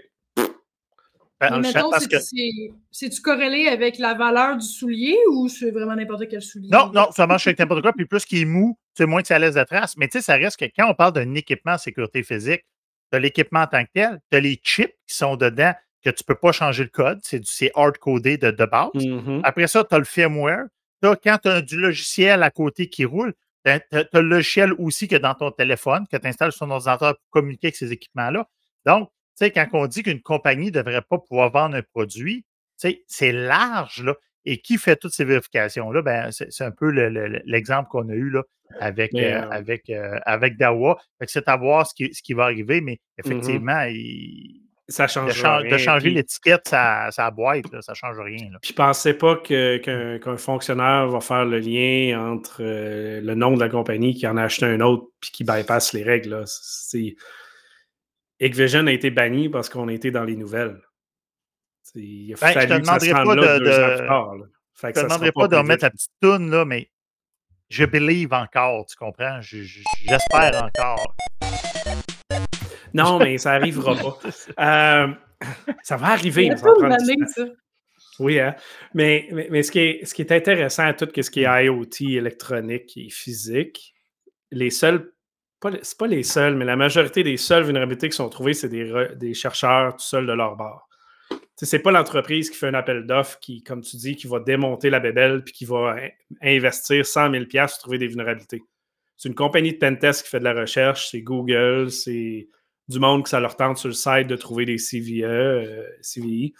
Ben, Dans Mais le mettons, parce c'est- que- c'est- c'est-tu corrélé avec la valeur du soulier ou c'est vraiment n'importe quel soulier? Non, non, ça marche avec n'importe quoi. Puis plus qu'il est mou, c'est moins que ça laisse de traces. Mais tu sais, ça reste que quand on parle d'un équipement en sécurité physique, tu as l'équipement en tant que tel, tu as les chips qui sont dedans que tu ne peux pas changer le code. C'est du- c'est hard-codé de, de base. Mhm. Après ça, tu as le firmware. T'as- quand tu as du logiciel à côté qui roule, tu as, le logiciel aussi que dans ton téléphone, que tu installes sur ton ordinateur pour communiquer avec ces équipements-là. Donc, sais, quand on dit qu'une compagnie ne devrait pas pouvoir vendre un produit, c'est large, là. Et qui fait toutes ces vérifications-là? Ben, c'est un peu le- le- le- l'exemple qu'on a eu là, avec, Mais, euh, euh, avec, euh, avec Dawa. C'est à voir ce qui, ce qui va arriver, mais Mm-hmm. effectivement, il- Ça de, changer l'étiquette, ça, ça boîte, là, ça ne change rien. là. Puis pensez pas qu'un fonctionnaire va faire le lien entre le nom de la compagnie qui en a acheté un autre puis qui bypasse les règles. là. Hikvision a été banni parce qu'on était dans les nouvelles. Il a Ben, je te fallu que ça demanderai pas là de- de- tard. Je que ne ça te sera demanderai pas de remettre la petite toune, là, mais je believe encore, tu comprends? Je- je- J'espère encore. Non, mais ça n'arrivera pas. Euh, ça va arriver, ça va prendre ça. Oui, hein? mais, mais, mais ce, qui est, ce qui est intéressant à tout ce qui est IoT, électronique et physique, les seuls, pas, c'est pas les seuls, mais la majorité des seules vulnérabilités qui sont trouvées, c'est des, des chercheurs tout seuls de leur bord. Sais, C'est pas l'entreprise qui fait un appel d'offres qui, comme tu dis, qui va démonter la bébelle puis qui va in- investir 100 000 pour trouver des vulnérabilités. C'est une compagnie de pentest qui fait de la recherche, c'est Google, c'est du monde que ça leur tente sur le site de trouver des CVE, euh, CVI.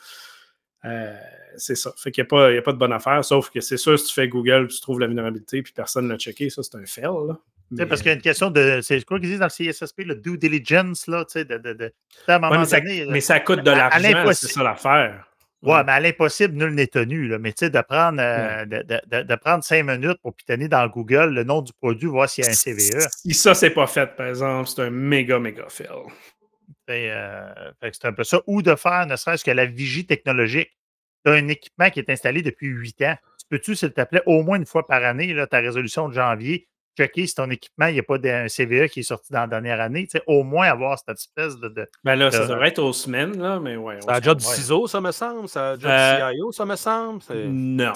Euh, c'est ça. Fait qu'il n'y a, a pas de bonne affaire, sauf que c'est sûr, si tu fais Google, tu trouves la vulnérabilité, puis personne ne l'a checké, ça, c'est un fail. Là. Mais, parce qu'il y a une question de. C'est quoi qu'ils disent dans le CSSP, le due diligence, là, tu sais, de. de, de- à un moment ouais, mais, ça, donné. mais ça coûte de à- à l'argent, c'est ça l'affaire. Ouais, mais à l'impossible, nul n'est tenu. Là. Mais tu sais, de prendre, euh, de, de- de- de prendre cinq minutes pour pitonner dans Google le nom du produit, voir s'il y a un CVE. Si ça, c'est pas fait, par exemple, c'est un méga, méga fail. Euh, c'est un peu ça. Ou de faire ne serait-ce que la vigie technologique. Tu as un équipement qui est installé depuis huit ans. Tu peux-tu, s'il te plaît, au moins une fois par année, là, ta résolution de janvier, checker si ton équipement, il n'y a pas d'un CVE qui est sorti dans la dernière année. Tu sais, au moins avoir cette espèce de. de- Ben là, ça Euh, devrait être aux semaines, là, mais ouais. C'est un job du ouais. ciseau, ça me semble. C'est un job Euh, du CIO, ça me semble. Non.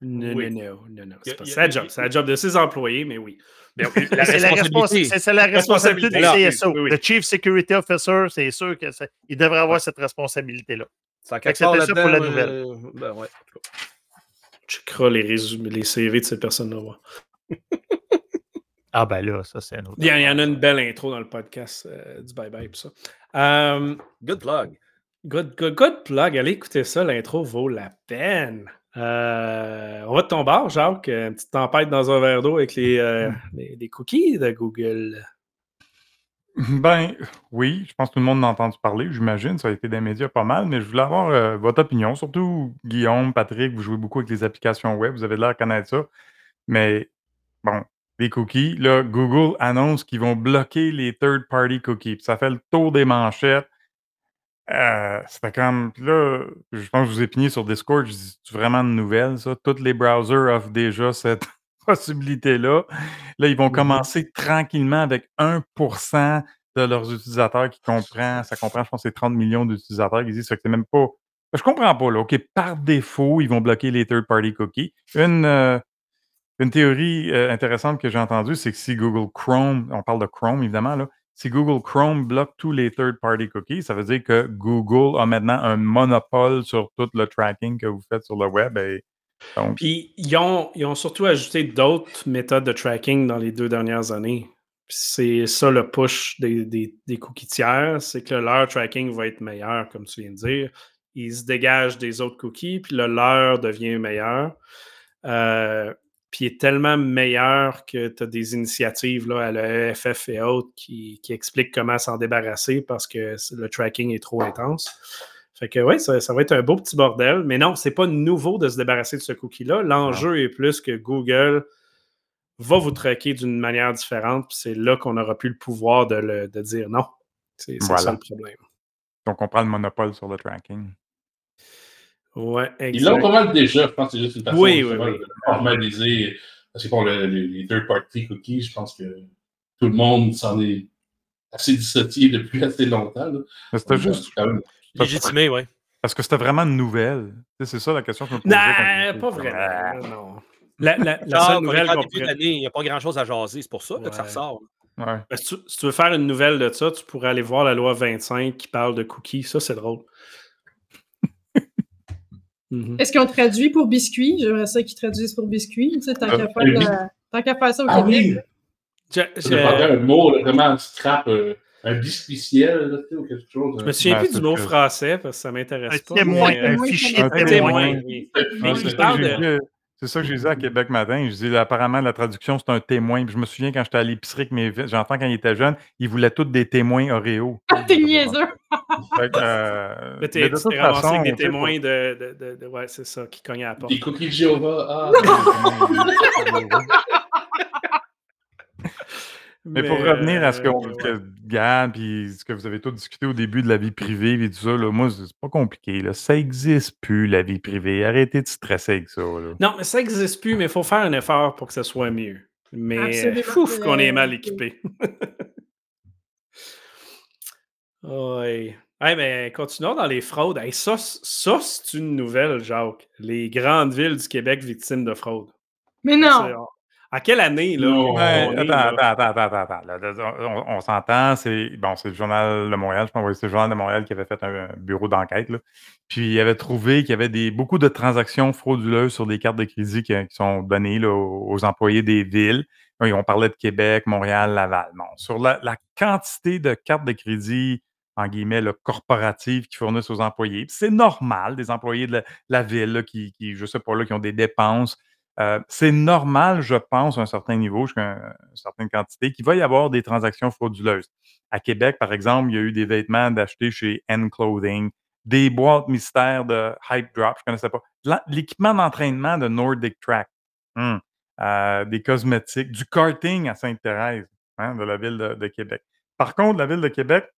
Non, Oui. non, non, non, C'est pas a- job. C'est la job de ses employés, mais oui. Ben, C'est la, responsabilité. la responsabilité du Responsabilité. CSO. Oui, oui. Le Chief Security Officer, c'est sûr qu'il devrait avoir cette responsabilité-là. C'était ça pour la nouvelle. euh, ben ouais. checkeras les, résumés, les CV de ces personnes-là. Ah, ben là, ça, c'est un autre. Il y, en- il y en a une belle intro dans le podcast euh, du Bye Bye et ça. Euh, Good plug. good, good, good plug. Allez écouter ça. L'intro vaut la peine. Euh, on va de ton bar, Jacques. Une petite tempête dans un verre d'eau avec les, euh, les, les cookies de Google. Ben oui, je pense que tout le monde en a entendu parler, j'imagine. Ça a été des médias pas mal, mais je voulais avoir euh, votre opinion. Surtout Guillaume, Patrick, vous jouez beaucoup avec les applications web, vous avez l'air de connaître ça. Mais bon, les cookies, là, Google annonce qu'ils vont bloquer les third-party cookies. Puis ça fait le tour des manchettes. Euh, c'était comme. Là, je pense que je vous ai pigné sur Discord. Je dis, c'est vraiment une nouvelle, ça? Tous les browsers offrent déjà cette possibilité-là. Là, ils vont Mhm. commencer tranquillement avec 1% de leurs utilisateurs qui comprend. Ça comprend, je pense, c'est 30 millions d'utilisateurs qui disent fait que c'est même pas. Je comprends pas, là. OK, par défaut, ils vont bloquer les third-party cookies. Une, euh, une théorie euh, intéressante que j'ai entendue, c'est que si Google Chrome, on parle de Chrome évidemment, là, si Google Chrome bloque tous les third-party cookies, ça veut dire que Google a maintenant un monopole sur tout le tracking que vous faites sur le web. Puis ils ont, ils ont surtout ajouté d'autres méthodes de tracking dans les deux dernières années. C'est ça le push des, des, des cookies tiers, c'est que leur tracking va être meilleur, comme tu viens de dire. Ils se dégagent des autres cookies, puis le leur devient meilleur. Euh, puis il est tellement meilleur que tu as des initiatives là, à l'EFF et autres qui, qui expliquent comment s'en débarrasser parce que le tracking est trop intense. Fait que oui, ça, ça va être un beau petit bordel. Mais non, c'est pas nouveau de se débarrasser de ce cookie-là. L'enjeu est plus que Google va vous traquer d'une manière différente. C'est là qu'on aura plus le pouvoir de, le- de dire non. C'est c'est Voilà. ça le problème. donc, on prend le monopole sur le tracking. Ouais, Ils l'ont pas mal déjà, je pense que c'est juste une façon Oui, oui, oui. de formaliser. Parce que pour le- les, les third-party cookies, je pense que tout le monde s'en est assez dissocié depuis assez longtemps. c'était juste même- Légitimé, oui. parce que c'était vraiment une nouvelle. C'est ça la question que je me posais. Non, pas vraiment. là, non. La, la- la Non, seule nouvelle qu'on début pourrait- d'année, il n'y a pas grand-chose à jaser. C'est pour ça que ça ressort. Ouais. Ben, si, tu, si tu veux faire une nouvelle de ça, tu pourrais aller voir la loi 25 qui parle de cookies. Ça, c'est drôle. Mhm. Est-ce qu'ils ont traduit pour biscuit? J'aimerais ça qu'ils traduisent pour biscuit. Tu sais, tant Euh, qu'à faire, euh, tant qu'à faire ça au Ah Québec. oui! Je, un mot, là, vraiment scrap, euh, un biscuitiel, là, tu sais, ou quelque chose. je me souviens Ouais, plus du mot que- français parce que ça m'intéresse Un pas. témoin, mais, un témoin fichier un témoin. oui. Parle de- c'est ça que j'ai dit à Québec matin. Je dis apparemment la traduction c'est un témoin. Puis je me souviens quand j'étais à l'épicerie avec mes j'entends quand il était jeune, ils voulaient tous des témoins Oreo. Ah, t'es niaiseux! Fait que, euh, Mais t'es ramassé façon, avec des témoins de, de, de, de- Ouais, c'est ça, qui cognent à la porte. Des cookies de Jéhovah. Ah, Mais pour revenir à ce que, euh, que puis ce que vous avez tous discuté au début de la vie privée et tout ça, là, moi, c'est pas compliqué. Là. Ça existe plus, la vie privée. Arrêtez de stresser avec ça. Là. Non, mais ça n'existe plus, mais il faut faire un effort pour que ça soit mieux. Mais fouf qu'on est mal équipé. oui. Hey, mais continuons dans les fraudes. Hey, ça, ça c'est une nouvelle, Jacques. Les grandes villes du Québec victimes de fraude. Mais non! En quelle année, là? Non. est, attends, là? attends, attends, attends, attends. Là, on, on s'entend, c'est bon, c'est le Journal de Montréal, je pense que c'est le Journal de Montréal qui avait fait un, un bureau d'enquête. là. Puis il avait trouvé qu'il y avait des, beaucoup de transactions frauduleuses sur des cartes de crédit qui, qui sont données là, aux, employés des villes. Oui, on parlait de Québec, Montréal, Laval. Bon, sur la, la quantité de cartes de crédit, en guillemets, là, corporatives qui fournissent aux employés. C'est normal, des employés de la, la ville là, qui, qui, je sais pas, là, qui ont des dépenses. Euh, c'est normal, je pense, à un certain niveau, jusqu'à un- une certaine quantité, qu'il va y avoir des transactions frauduleuses. À Québec, par exemple, il y a eu des vêtements d'acheter chez N Clothing, des boîtes mystères de Hype Drop, je ne connaissais pas, l'équipement d'entraînement de Nordic Track, Hum. Euh, des cosmétiques, du karting à Sainte-Thérèse, hein, de la ville de, Québec. Par contre, la ville de Québec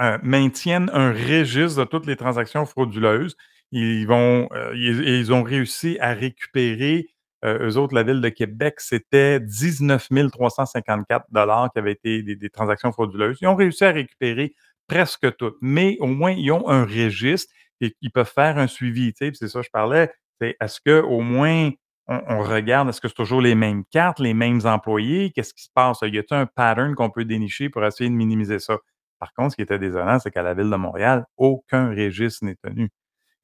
euh, maintiennent un registre de toutes les transactions frauduleuses. Ils, euh, ont réussi à récupérer, euh, eux autres, la ville de Québec, c'était 19 354 qui avaient été des, transactions frauduleuses. Ils ont réussi à récupérer presque toutes, mais au moins, ils ont un registre et ils peuvent faire un suivi. C'est ça que je parlais. Est-ce qu'au moins, on, on regarde, est-ce que c'est toujours les mêmes cartes, les mêmes employés? Qu'est-ce qui se passe? Y a-t-il un pattern qu'on peut dénicher pour essayer de minimiser ça? Par contre, ce qui était désolant, c'est qu'à la ville de Montréal, aucun registre n'est tenu.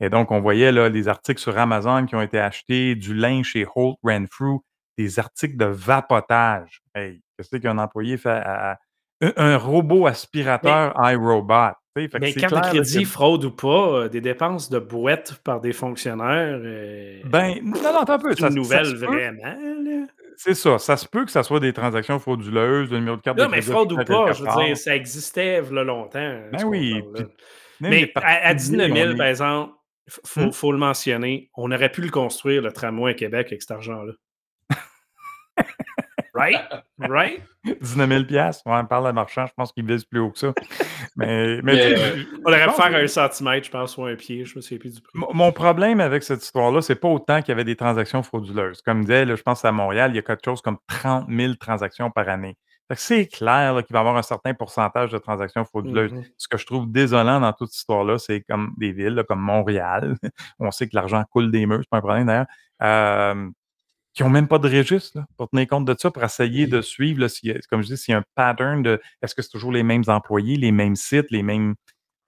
Et donc, on voyait là les articles sur Amazon qui ont été achetés, du linge chez Holt Renfrew, des articles de vapotage. Hey, qu'est-ce qu'un employé fait à, à- un, un robot aspirateur iRobot? Mais de clair, là, crédit, que- fraude ou pas, euh, des dépenses de boîtes par des fonctionnaires, euh, Ben, non, non, attends un peu. c'est ça- une ça nouvelle se peut- vraiment. là. C'est ça. Ça se peut que ça soit des transactions frauduleuses, le numéro de carte Non, de mais fraude ou pas, je veux part. dire, ça existait il y a longtemps. Ben tu oui, comprends, là. puis- Mais à, à particuliers, 19 000, on est- par exemple, faut, Hmm? faut le mentionner, on aurait pu le construire, le tramway à Québec, avec cet argent-là. Right? Right? 19 000 piastres. Ouais, on parle de marchand, je pense qu'il vise plus haut que ça. Mais, euh, On aurait pu faire que- un centimètre, je pense, ou un pied. Je me souviens plus du prix. Mon mon problème avec cette histoire-là, c'est pas autant qu'il y avait des transactions frauduleuses. Comme je disais, là, je pense à Montréal, il y a quelque chose comme 30 000 transactions par année. C'est clair qu'il va y avoir un certain pourcentage de transactions frauduleuses. Mhm. Ce que je trouve désolant dans toute cette histoire-là, c'est comme des villes là, comme Montréal, où on sait que l'argent coule des murs, c'est pas un problème d'ailleurs, euh, qui n'ont même pas de registre là, pour tenir compte de ça, pour essayer de suivre, là, comme je dis, s'il y a un pattern de est-ce que c'est toujours les mêmes employés, les mêmes sites, les mêmes.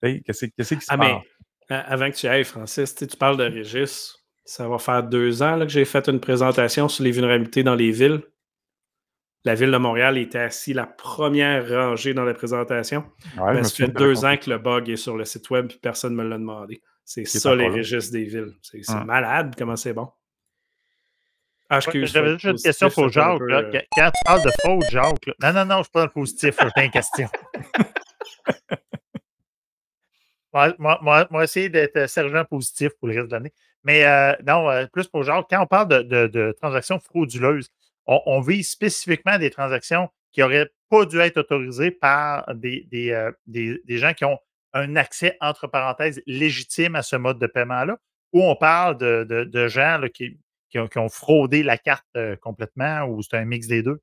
Qu'est-ce qui se Ah, passe? mais avant que tu ailles, Francis, tu parles de Régis. Ça va faire deux ans là, que j'ai fait une présentation sur les vulnérabilités dans les villes. La ville de Montréal était assise la première rangée dans la présentation. Ouais, Ben, ça fait deux ans que le bug est sur le site web et personne ne me l'a demandé. C'est est ça les registres des villes. C'est malade comment c'est bon. Ah, Ouais, J'avais juste une question pour Jacques. peu, là. euh, Quand- tu parles de fraude, Jacques, là- non, non, non, je suis pas dans le positif, j'ai une question. moi, moi, essayer d'être euh, sergent positif pour le reste de l'année. Mais euh, non, euh, plus pour Jacques, quand on parle de, de- de transactions frauduleuses, on, on vise spécifiquement des transactions qui n'auraient pas dû être autorisées par euh, des- gens qui ont un accès, entre parenthèses, légitime à ce mode de paiement-là, ou on parle de, gens qui, ont, fraudé la carte euh, complètement, ou c'est un mix des deux?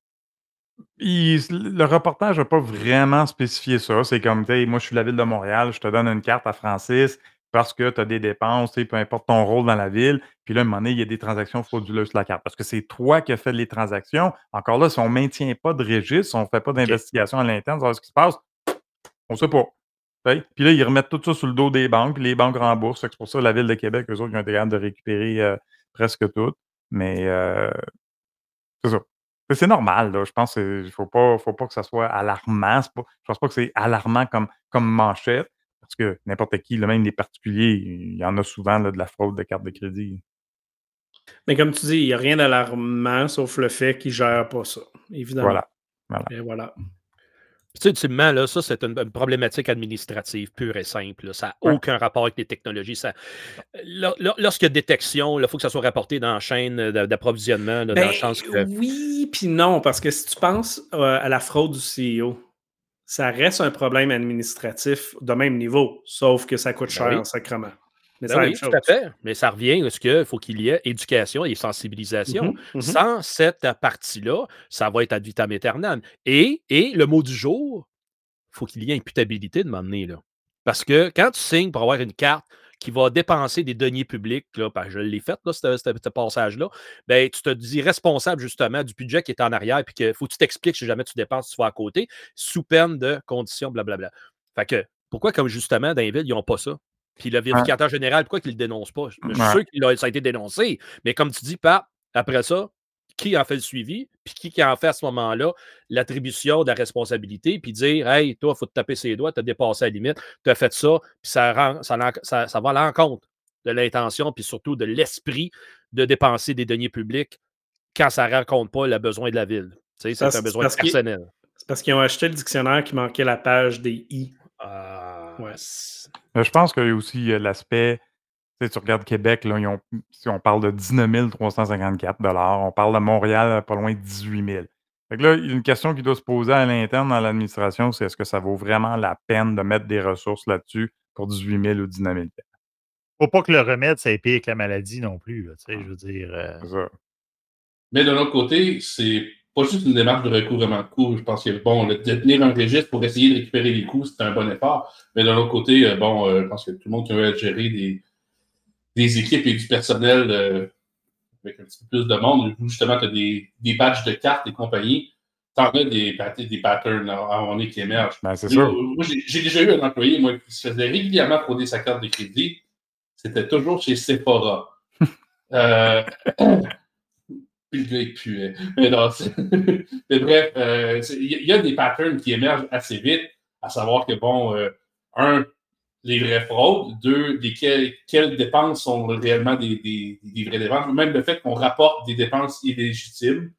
Le reportage n'a pas vraiment spécifié ça. C'est comme, moi, je suis la ville de Montréal, je te donne une carte à Francis parce que tu as des dépenses, peu importe ton rôle dans la ville. Puis là, à un moment donné, il y a des transactions frauduleuses sur la carte parce que c'est toi qui as fait les transactions. Encore là, si on ne maintient pas de registre, si on ne fait pas d'investigation à l'interne, savoir ce qui se passe, on ne sait pas. Puis là, ils remettent tout ça sur le dos des banques, puis les banques remboursent. C'est pour ça que la ville de Québec, eux autres, ils ont été capables de récupérer euh, presque tout. Mais euh, c'est ça. C'est normal, là. Je pense qu'il ne faut pas, faut pas que ça soit alarmant. Pas, je pense pas que c'est alarmant comme, comme manchette, parce que n'importe qui, là, même les particuliers, il y en a souvent là, de la fraude de carte de crédit. Mais comme tu dis, il n'y a rien d'alarmant sauf le fait qu'ils ne gèrent pas ça. Évidemment. Voilà. voilà. Et voilà. Puis, tu sais, ultimement, là, ça, c'est une, une problématique administrative pure et simple. là. Ça n'a Ouais. aucun rapport avec les technologies. Ça... Lor- lor- Lorsqu'il y a détection, il faut que ça soit rapporté dans la chaîne d'approvisionnement, dans Ben, le sens que. Oui, puis non, parce que si tu penses euh, à la fraude du CEO, ça reste un problème administratif de même niveau, sauf que ça coûte Ben cher oui. en sacrement. Mais Ben la oui, tout à fait. Mais ça revient à ce qu'il faut qu'il y ait éducation et sensibilisation. Mhm, mhm. Sans cette partie-là, ça va être ad vitam aeternam. Et, et le mot du jour, il faut qu'il y ait imputabilité de m'emmener là. Parce que quand tu signes pour avoir une carte qui va dépenser des deniers publics, là, que je l'ai fait, là, ce, passage-là, ben, tu te dis responsable justement du budget qui est en arrière, puis qu'il faut que tu t'expliques si jamais tu dépenses, tu vas à côté, sous peine de conditions, blablabla. Fait que, pourquoi, comme justement, dans les villes, ils n'ont pas ça? Puis le vérificateur général, pourquoi qu'il ne le dénonce pas? Je suis Ouais. sûr que ça a été dénoncé, mais comme tu dis, Pat, après ça, qui en fait le suivi, puis qui, qui en fait à ce moment-là l'attribution de la responsabilité, puis dire Hey, toi, il faut te taper ses doigts, tu as dépassé la limite, tu as fait ça, puis ça, rend- ça, l'en- ça- ça va à l'encontre de l'intention, puis surtout de l'esprit de dépenser des deniers publics quand ça ne rencontre pas le besoin de la ville. Tu sais, c'est Parce- un besoin personnel. C'est parce qu'ils ont acheté le dictionnaire qui manquait la page des i. Ah, Ouais. Mais je pense qu'il y a aussi euh, l'aspect, sais, tu regardes Québec, là, ils ont, si on parle de 19 354 on parle de Montréal, pas loin de 18 000 Fait que là, il y a une question qui doit se poser à l'interne dans l'administration, c'est est-ce que ça vaut vraiment la peine de mettre des ressources là-dessus pour 18 000 ou 19 000 Faut pas que le remède, ça pire que la maladie non plus. là, tu sais, je veux dire. euh, C'est ça. Mais d'un autre côté, c'est pas juste une démarche de recouvrement de coûts. Je pense que bon, le, de tenir un registre pour essayer de récupérer les coûts, c'est un bon effort. Mais d'un autre côté, euh, bon, euh, je pense que tout le monde qui veut gérer des, des équipes et du personnel euh, avec un petit peu plus de monde, où justement, tu as des, des badges de cartes et compagnie, t'en as des, des patterns à un moment donné qui émergent. Ben, c'est sûr. moi, j'ai déjà eu un employé moi, qui se faisait régulièrement frauder sa carte de crédit. C'était toujours chez Sephora. euh, puis le gars, il puait. Mais, non, mais bref, euh, il y, a- il y a des patterns qui émergent assez vite, à savoir que, bon, euh, un, les vraies fraudes, deux, lesquelles, quelles dépenses sont réellement des, des, des vraies dépenses, même le fait qu'on rapporte des dépenses illégitimes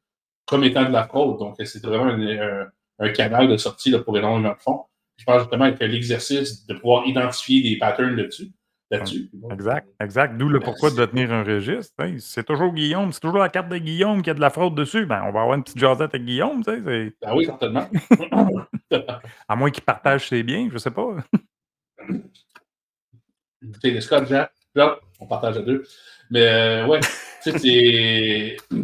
comme étant de la fraude. Donc, c'est vraiment un, un- un canal de sortie là, pour énormément de fonds. Je pense justement que l'exercice de pouvoir identifier des patterns là-dessus, là-dessus. Exact, exact. D'où le pourquoi de tenir un registre. C'est toujours Guillaume, c'est toujours la carte de Guillaume qui a de la fraude dessus. Ben, on va avoir une petite jasette avec Guillaume, tu sais. Ben oui, certainement. à moins qu'il partage ses biens, je sais pas. C'est le Scott, Jean. on partage à deux. Mais euh, ouais, tu sais, c'est.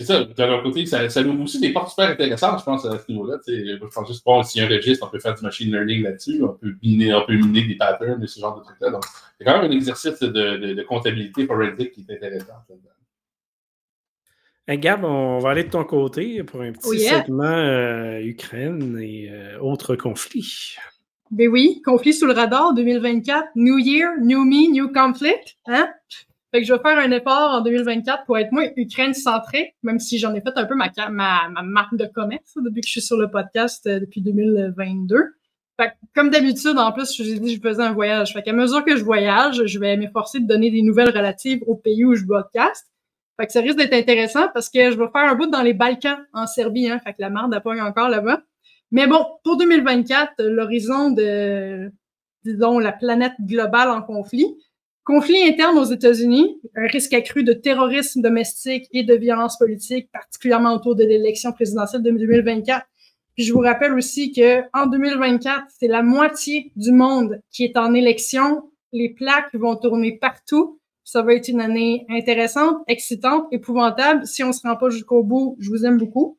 C'est ça, de leur côté, ça, ça ouvre aussi des portes super intéressantes, je pense, à ce niveau-là. Je pense juste, bon, s'il y a un registre, on peut faire du machine learning là-dessus, on peut miner, on peut miner des patterns et ce genre de trucs-là. Donc, c'est quand même un exercice de, de, de comptabilité forensique qui est intéressant. Hey Gab, on va aller de ton côté pour un petit Oh yeah. segment euh, Ukraine et euh, autres conflits. Ben oui, conflit sous le radar 2024, New Year, New Me, New Conflict, hein? Fait que je vais faire un effort en 2024 pour être moins Ukraine centré, même si j'en ai fait un peu ma, ma, ma marque de commerce depuis que je suis sur le podcast euh, depuis 2022. Fait que, comme d'habitude, en plus, je vous ai dit que je faisais un voyage. Fait qu'à mesure que je voyage, je vais m'efforcer de donner des nouvelles relatives au pays où je podcast. Fait que ça risque d'être intéressant parce que je vais faire un bout dans les Balkans, en Serbie, hein. Fait que la marde a pas encore là-bas. Mais bon, pour 2024, l'horizon de, disons, la planète globale en conflit, conflit interne aux États-Unis, un risque accru de terrorisme domestique et de violence politique, particulièrement autour de l'élection présidentielle de 2024. Puis je vous rappelle aussi que en 2024, c'est la moitié du monde qui est en élection. Les plaques vont tourner partout. Ça va être une année intéressante, excitante, épouvantable. Si on se rend pas jusqu'au bout, je vous aime beaucoup.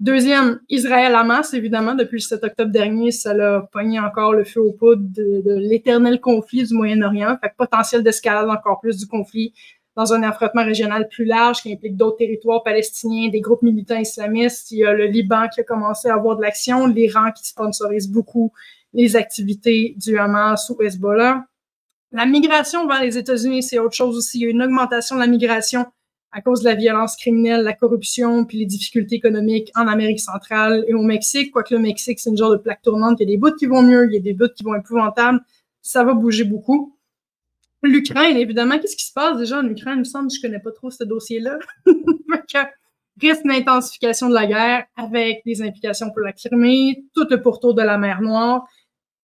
Deuxième, Israël-Hamas, évidemment, depuis le 7 octobre dernier, ça l'a pogné encore le feu aux poudres de, de l'éternel conflit du Moyen-Orient. Fait que potentiel d'escalade encore plus du conflit dans un affrontement régional plus large qui implique d'autres territoires palestiniens, des groupes militants islamistes. Il y a le Liban qui a commencé à avoir de l'action, l'Iran qui sponsorise beaucoup les activités du Hamas ou Hezbollah. La migration vers les États-Unis, c'est autre chose aussi. Il y a une augmentation de la migration à cause de la violence criminelle, la corruption, puis les difficultés économiques en Amérique centrale et au Mexique. Quoique le Mexique, c'est une genre de plaque tournante. Il y a des bouts qui vont mieux, il y a des bouts qui vont épouvantables. Ça va bouger beaucoup. L'Ukraine, évidemment, qu'est-ce qui se passe déjà en Ukraine? Il me semble que je connais pas trop ce dossier-là. Risque d'intensification de la guerre avec des implications pour la Crimée, tout le pourtour de la mer Noire,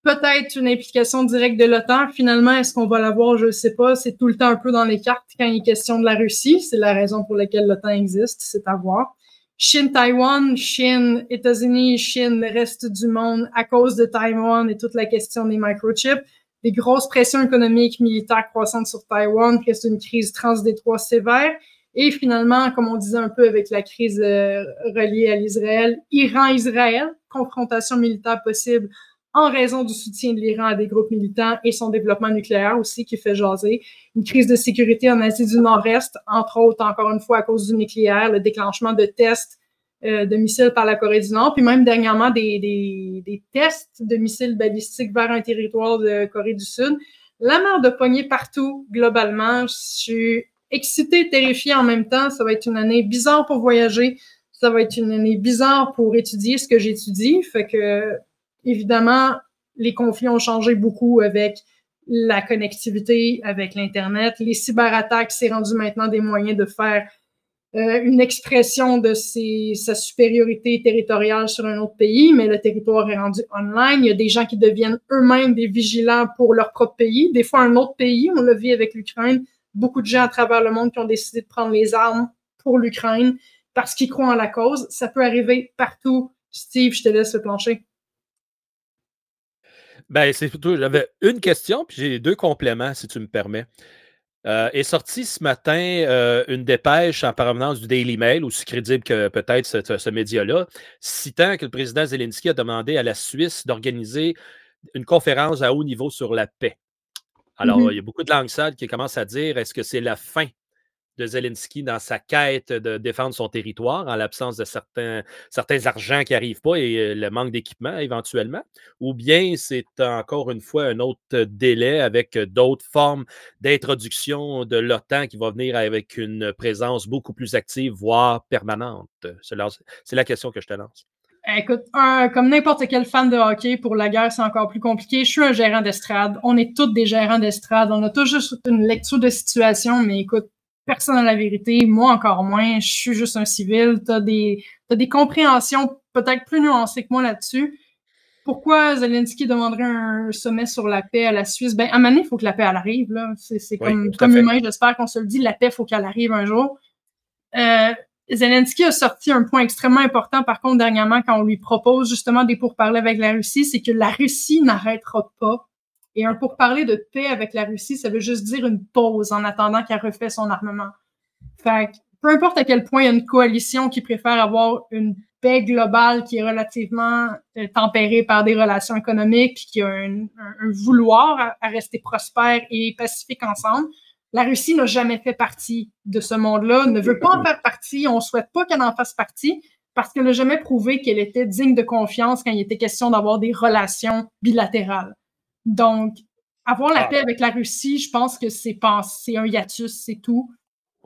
peut-être une implication directe de l'OTAN. Finalement, est-ce qu'on va l'avoir? Je ne sais pas. C'est tout le temps un peu dans les cartes quand il est question de la Russie. C'est la raison pour laquelle l'OTAN existe, c'est à voir. Chine-Taïwan, Chine, États-Unis, Chine, le reste du monde à cause de Taïwan et toute la question des microchips. Des grosses pressions économiques, militaires croissantes sur Taïwan, reste une crise transdétroit sévère. Et finalement, comme on disait un peu avec la crise euh, reliée à l'Israël, Iran-Israël, confrontation militaire possible en raison du soutien de l'Iran à des groupes militants et son développement nucléaire aussi qui fait jaser. Une crise de sécurité en Asie du Nord-Est, entre autres, encore une fois, à cause du nucléaire, le déclenchement de tests euh, de missiles par la Corée du Nord, puis même dernièrement des, tests de missiles balistiques vers un territoire de Corée du Sud. La mer de poignée partout, globalement. Je suis excitée, terrifiée en même temps. Ça va être une année bizarre pour voyager. Ça va être une année bizarre pour étudier ce que j'étudie. Fait Évidemment, les conflits ont changé beaucoup avec la connectivité, avec l'Internet. Les cyberattaques, c'est rendu maintenant des moyens de faire euh, une expression de sa supériorité territoriale sur un autre pays, mais le territoire est rendu online. Il y a des gens qui deviennent eux-mêmes des vigilants pour leur propre pays, des fois un autre pays. On l'a vu avec l'Ukraine. Beaucoup de gens à travers le monde qui ont décidé de prendre les armes pour l'Ukraine parce qu'ils croient en la cause. Ça peut arriver partout. Steve, je te laisse le plancher. Ben, c'est plutôt. J'avais une question, puis j'ai deux compléments, si tu me permets. Euh, est sorti ce matin euh, une dépêche en permanence du Daily Mail, aussi crédible que peut-être ce, média-là, citant que le président Zelensky a demandé à la Suisse d'organiser une conférence à haut niveau sur la paix. Alors, Mhm. il y a beaucoup de langues sales qui commencent à dire est-ce que c'est la fin de Zelensky dans sa quête de défendre son territoire en l'absence de certains, certains argents qui n'arrivent pas et euh, le manque d'équipement éventuellement, ou bien c'est encore une fois un autre délai avec d'autres formes d'introduction de l'OTAN qui va venir avec une présence beaucoup plus active, voire permanente? C'est la, question que je te lance. Écoute, un- comme n'importe quel fan de hockey, pour la guerre, c'est encore plus compliqué. Je suis un gérant d'estrade. On est tous des gérants d'estrade. On a tous juste une lecture de situation, mais écoute, personne n'a la vérité. Moi, encore moins. Je suis juste un civil. T'as des, t'as des compréhensions peut-être plus nuancées que moi là-dessus. pourquoi Zelensky demanderait un sommet sur la paix à la Suisse? Ben, à un moment il faut que la paix elle arrive. Là. C'est, Oui, comme, à comme humain, j'espère qu'on se le dit, la paix, il faut qu'elle arrive un jour. Euh, Zelensky a sorti un point extrêmement important, par contre, dernièrement, quand on lui propose justement des pourparlers avec la Russie, c'est que la Russie n'arrêtera pas. Et un pourparler de paix avec la Russie, ça veut juste dire une pause en attendant qu'elle refait son armement. Fait que, peu importe à quel point il y a une coalition qui préfère avoir une paix globale qui est relativement euh, tempérée par des relations économiques, qui a un, vouloir à, à rester prospère et pacifique ensemble. La Russie n'a jamais fait partie de ce monde-là, ne veut pas en faire partie, on souhaite pas qu'elle en fasse partie, parce qu'elle n'a jamais prouvé qu'elle était digne de confiance quand il était question d'avoir des relations bilatérales. Donc, avoir la Ah. paix avec la Russie, je pense que c'est pas- c'est un hiatus, c'est tout.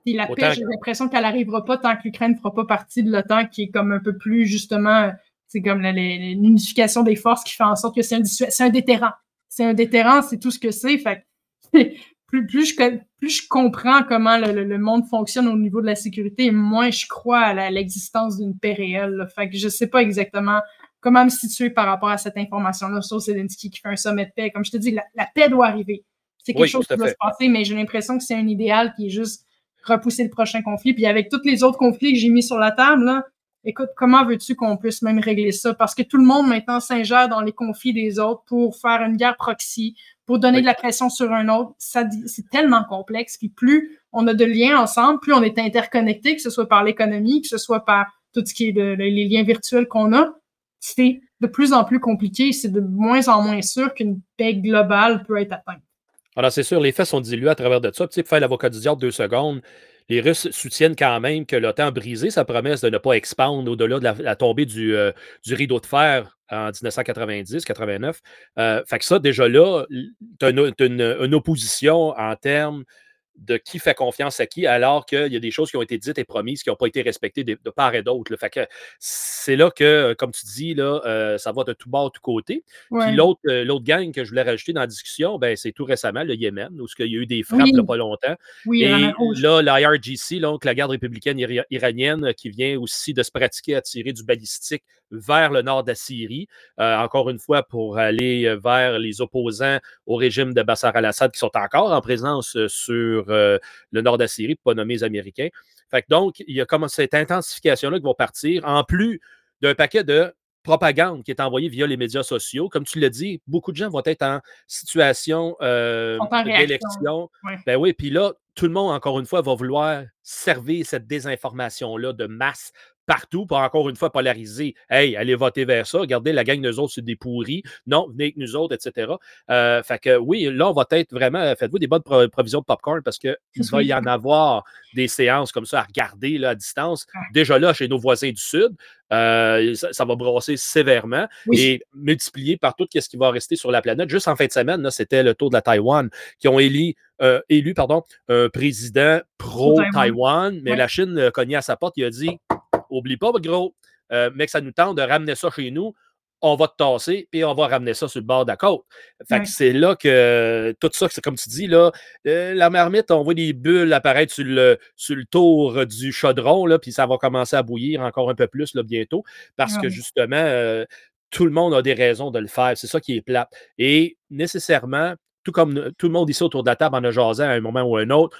Et la Autant paix, j'ai l'impression qu'elle arrivera pas tant que l'Ukraine ne fera pas partie de l'OTAN, qui est comme un peu plus, justement, c'est comme l'unification des forces qui fait en sorte que c'est un, un déterrant. C'est un déterrant, c'est tout ce que c'est. Fait plus, plus, je, plus je comprends comment le, le- le monde fonctionne au niveau de la sécurité, moins je crois à l'existence d'une paix réelle. là. Fait que je sais pas exactement comment me situer par rapport à cette information-là sur Zelensky qui fait un sommet de paix? Comme je te dis, la, la paix doit arriver. C'est quelque Oui, chose qui doit se passer, mais j'ai l'impression que c'est un idéal qui est juste repousser le prochain conflit. Puis avec tous les autres conflits que j'ai mis sur la table, là, écoute, comment veux-tu qu'on puisse même régler ça? Parce que tout le monde maintenant s'ingère dans les conflits des autres pour faire une guerre proxy, pour donner Oui. de la pression sur un autre. C'est tellement complexe. Puis plus on a de liens ensemble, plus on est interconnectés, que ce soit par l'économie, que ce soit par tout ce qui est de- de- les liens virtuels qu'on a, c'est de plus en plus compliqué. C'est de moins en moins sûr qu'une paix globale peut être atteinte. Alors, c'est sûr, les faits sont dilués à travers de ça. Tu sais, pour faire l'avocat du diable deux secondes, les Russes soutiennent quand même que l'OTAN a brisé sa promesse de ne pas expandre au-delà de la, tombée du, euh, du rideau de fer en 1990-89. Euh, fait que ça, déjà là, tu as, une opposition en termes de qui fait confiance à qui, alors qu'il y a des choses qui ont été dites et promises qui n'ont pas été respectées de, de part et d'autre. là. Fait que c'est là que, comme tu dis, là, euh, ça va de tout bord, de tout côté. Ouais. Puis l'autre, euh, l'autre gang que je voulais rajouter dans la discussion, ben, c'est tout récemment le Yémen, où il y a eu des frappes Oui. il n'y a pas longtemps. oui, Et là, l'IRGC, donc la garde républicaine ira- iranienne, qui vient aussi de se pratiquer à tirer du balistique vers le nord de la Syrie, euh, encore une fois pour aller euh, vers les opposants au régime de Bachar al-Assad qui sont encore en présence sur euh, le nord de la Syrie, pour pas nommer les Américains. Fait que donc, il y a comme cette intensification-là qui va partir, en plus d'un paquet de propagande qui est envoyée via les médias sociaux. Comme tu l'as dit, beaucoup de gens vont être en situation euh, d'élection. Ouais. Ben oui, puis là, tout le monde, encore une fois, va vouloir servir cette désinformation-là de masse partout pour encore une fois polariser. Hey, allez voter vers ça. Regardez, la gang, nous autres, c'est des pourris. Non, venez avec nous autres, etc. Euh, fait que oui, là, on va être vraiment. Faites-vous des bonnes pro- provisions de popcorn parce qu'il va y en avoir des séances comme ça à regarder là, à distance. Déjà là, chez nos voisins du Sud, euh, ça, ça va brasser sévèrement Oui. et multiplié par tout ce qui va rester sur la planète. Juste en fin de semaine, c'était le tour de la Taïwan qui ont élu, euh, élu pardon, un président pro-Taïwan, mais la Chine a cogné à sa porte. Il a dit Oublie pas, gros, euh, mais que ça nous tente de ramener ça chez nous. On va te tasser, puis on va ramener ça sur le bord de la côte. Fait que c'est là que tout ça, c'est comme tu dis, là, euh, la marmite, on voit des bulles apparaître sur le, sur le tour du chaudron, là, puis ça va commencer à bouillir encore un peu plus là, bientôt, parce que justement, euh, tout le monde a des raisons de le faire. C'est ça qui est plate. Et nécessairement, tout comme tout le monde ici autour de la table en a jasé à un moment ou à un autre,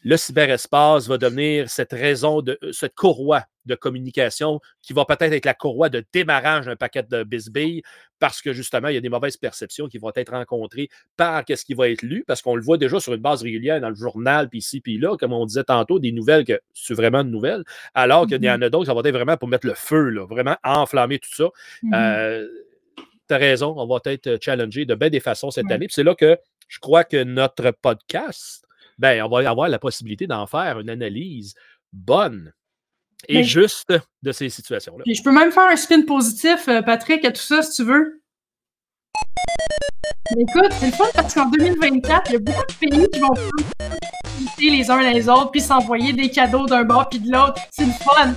le cyberespace va devenir cette raison, de, euh, cette courroie de communication qui va peut-être être la courroie de démarrage d'un paquet de bisbilles parce que justement, il y a des mauvaises perceptions qui vont être rencontrées par ce qui va être lu, parce qu'on le voit déjà sur une base régulière dans le journal, puis ici, puis là, comme on disait tantôt, des nouvelles que c'est vraiment de nouvelles, alors qu'il y en a d'autres, ça va être vraiment pour mettre le feu, là, vraiment enflammer tout ça. Mhm. Euh, tu as raison, on va être challengé de bien des façons cette Ouais. année. C'est là que je crois que notre podcast, ben, on va avoir la possibilité d'en faire une analyse bonne et Mais- juste de ces situations-là. Puis je peux même faire un spin positif, euh, Patrick, à tout ça, si tu veux. Mais Écoute, c'est le fun parce qu'en 2024, il y a beaucoup de pays qui vont inviter les uns les autres, puis s'envoyer des cadeaux d'un bord puis de l'autre. C'est le fun.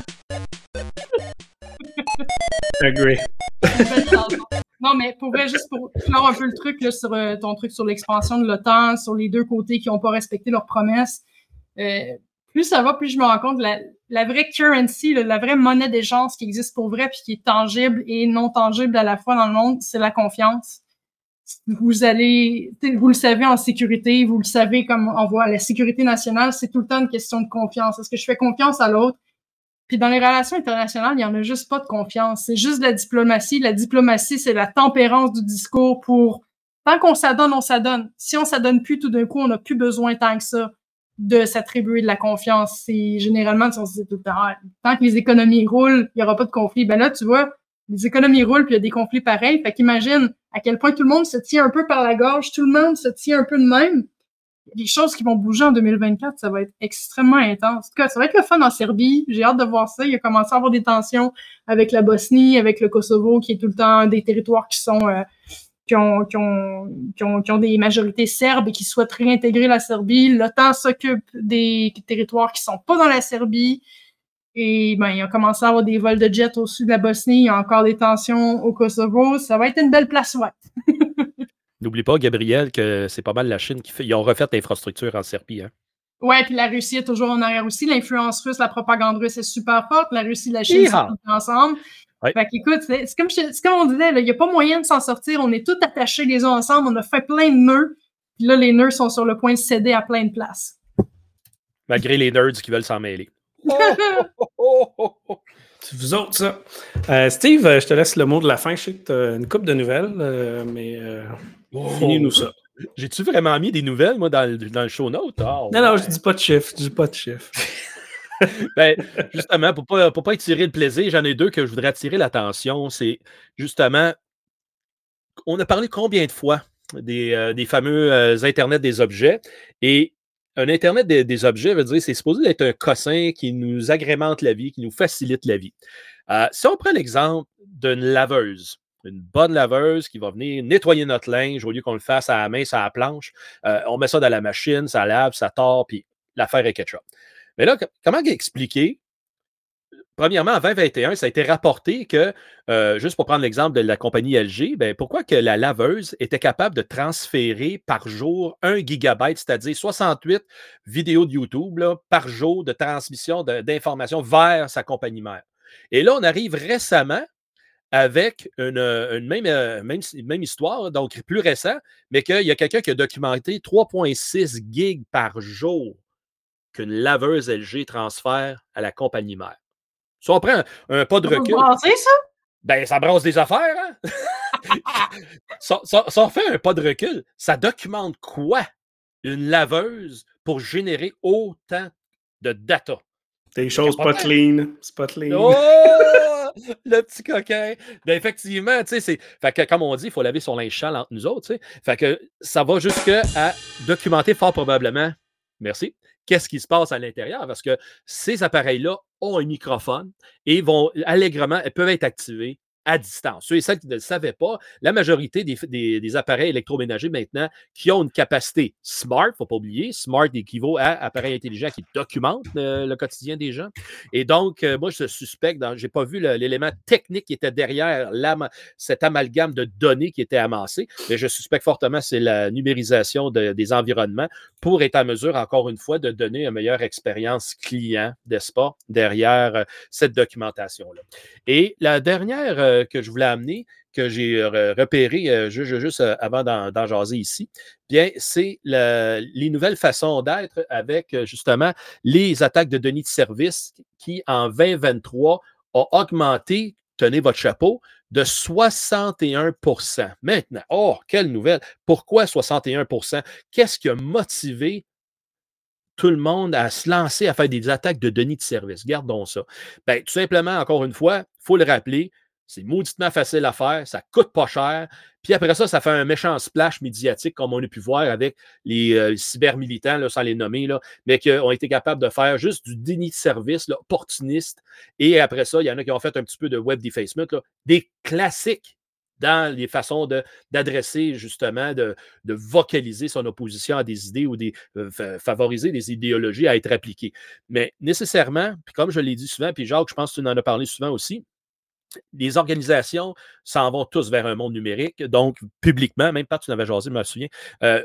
Agree. Non, mais pour vrai, juste pour clore un peu le truc là, sur euh, ton truc sur l'expansion de l'OTAN, sur les deux côtés qui n'ont pas respecté leurs promesses. euh, plus ça va, plus je me rends compte la, la vraie currency, la vraie monnaie d'échange qui existe pour vrai, puis qui est tangible et non tangible à la fois dans le monde, c'est la confiance. Vous allez, vous le savez en sécurité, vous le savez comme on voit la sécurité nationale, c'est tout le temps une question de confiance. Est-ce que je fais confiance à l'autre? Puis dans les relations internationales, il y en a juste pas de confiance. C'est juste de la diplomatie. La diplomatie, c'est la tempérance du discours pour tant qu'on s'adonne, on s'adonne. Si on s'adonne plus, tout d'un coup, on n'a plus besoin tant que ça de s'attribuer de la confiance. C'est généralement, on se dit tout le temps, tant que les économies roulent, il n'y aura pas de conflit. Ben là, tu vois, les économies roulent, puis il y a des conflits pareils. Fait qu'imagine à quel point tout le monde se tient un peu par la gorge, tout le monde se tient un peu de même des choses qui vont bouger en 2024, ça va être extrêmement intense. En tout cas, ça va être le fun en Serbie. J'ai hâte de voir ça. Il a commencé à avoir des tensions avec la Bosnie, avec le Kosovo, qui est tout le temps des territoires qui sont euh, qui, ont, qui, ont, qui, ont, qui ont des majorités serbes et qui souhaitent réintégrer la Serbie. L'OTAN s'occupe des territoires qui sont pas dans la Serbie. Et ben, il a commencé à avoir des vols de jets au sud de la Bosnie. Il y a encore des tensions au Kosovo. Ça va être une belle place, ouais. N'oublie pas, Gabriel, que c'est pas mal la Chine qui fait. Ils ont refait l'infrastructure en Serbie. Hein? Ouais, puis la Russie est toujours en arrière aussi. L'influence russe, la propagande russe est super forte. La Russie et la Chine sont ensemble. Ouais. Fait qu'écoute, c'est comme, comme, on disait, il n'y a pas moyen de s'en sortir. On est tous attachés les uns ensemble. On a fait plein de nœuds. Puis là, les nœuds sont sur le point de céder à plein de places. Malgré les nerds qui veulent s'en mêler. C'est vous autres, ça. Euh, Steve, je te laisse le mot de la fin. Je sais que tu as une coupe de nouvelles, euh, mais euh, Oh. finis-nous ça. J'ai-tu vraiment mis des nouvelles, moi, dans, le- dans le show note? Ah, Non, non, ouais. je dis pas de chiffres. Je dis pas de chiffres. Ben, justement, pour pas, pour pas étirer le plaisir, j'en ai deux que je voudrais attirer l'attention. C'est justement, on a parlé combien de fois des, euh, des fameux euh, Internet des objets? Et un Internet des, des objets veut dire c'est supposé être un cossin qui nous agrémente la vie, qui nous facilite la vie. Euh, si on prend l'exemple d'une laveuse, une bonne laveuse qui va venir nettoyer notre linge au lieu qu'on le fasse à la main, sur la planche, euh, on met ça dans la machine, ça lave, ça tord, puis l'affaire est ketchup. Mais là, comment expliquer? Premièrement, en 2021, ça a été rapporté que, euh, juste pour prendre l'exemple de la compagnie LG, ben, pourquoi que la laveuse était capable de transférer par jour 1 gigabyte, c'est-à-dire 68 vidéos de YouTube par jour de transmission d'informations vers sa compagnie mère? Et là, on arrive récemment avec une, euh, une même, euh, même, même histoire, donc plus récent, mais qu'il y a quelqu'un qui a documenté 3,6 gigs par jour qu'une laveuse LG transfère à la compagnie mère. Si on prend un, pas de recul, ça? ben ça brasse des affaires, hein? on- si on fait un pas de recul, ça documente quoi une laveuse pour générer autant de data? Des choses pas clean. C'est pas clean. Oh! Le petit coquin. Ben effectivement, tu sais, c'est. Fait que, comme on dit, il faut laver son linge sale entre nous autres, tu sais. Fait que ça va jusqu'à documenter fort probablement. Merci. Qu'est-ce qui se passe à l'intérieur? Parce que ces appareils-là ont un microphone et vont allègrement, elles peuvent être activés à distance. Ceux et celles qui ne le savaient pas, la majorité des, appareils électroménagers maintenant qui ont une capacité smart, il ne faut pas oublier, smart équivaut à appareil intelligent qui documente euh, le quotidien des gens. Et donc, euh, moi, je suspecte, je n'ai pas vu l'élément technique qui était derrière cet amalgame de données qui était amassé, mais je suspecte fortement c'est la numérisation de- des environnements pour être en mesure, encore une fois, de donner une meilleure expérience client, n'est-ce pas, derrière euh, cette documentation-là. Et la dernière euh, que je voulais amener, que j'ai euh, repéré ju- ju- juste, avant d'en jaser ici, bien, c'est le- les nouvelles façons d'être avec justement les attaques de données de service qui, en 2023, ont augmenté, tenez votre chapeau, de 61% Maintenant, oh, quelle nouvelle! Pourquoi 61% Qu'est-ce qui a motivé tout le monde à se lancer à faire des attaques de données de service? Gardons ça. Ben, tout simplement, encore une fois, il faut le rappeler, c'est mauditement facile à faire, ça coûte pas cher. Puis après ça, ça fait un méchant splash médiatique, comme on a pu voir avec les euh, cybermilitants, sans les nommer, là, mais qui ont été capables de faire juste du déni de service opportuniste. Et après ça, il y en a qui ont fait un petit peu de web defacement, des classiques dans les façons de- d'adresser, justement, de, de vocaliser son opposition à des idées ou des, euh, fa- favoriser des idéologies à être appliquées. Mais nécessairement, puis comme je l'ai dit souvent, puis Jacques, je pense que tu en as parlé souvent aussi, les organisations s'en vont tous vers un monde numérique, donc publiquement, même pas tu n'avais jasé, je me souviens, euh,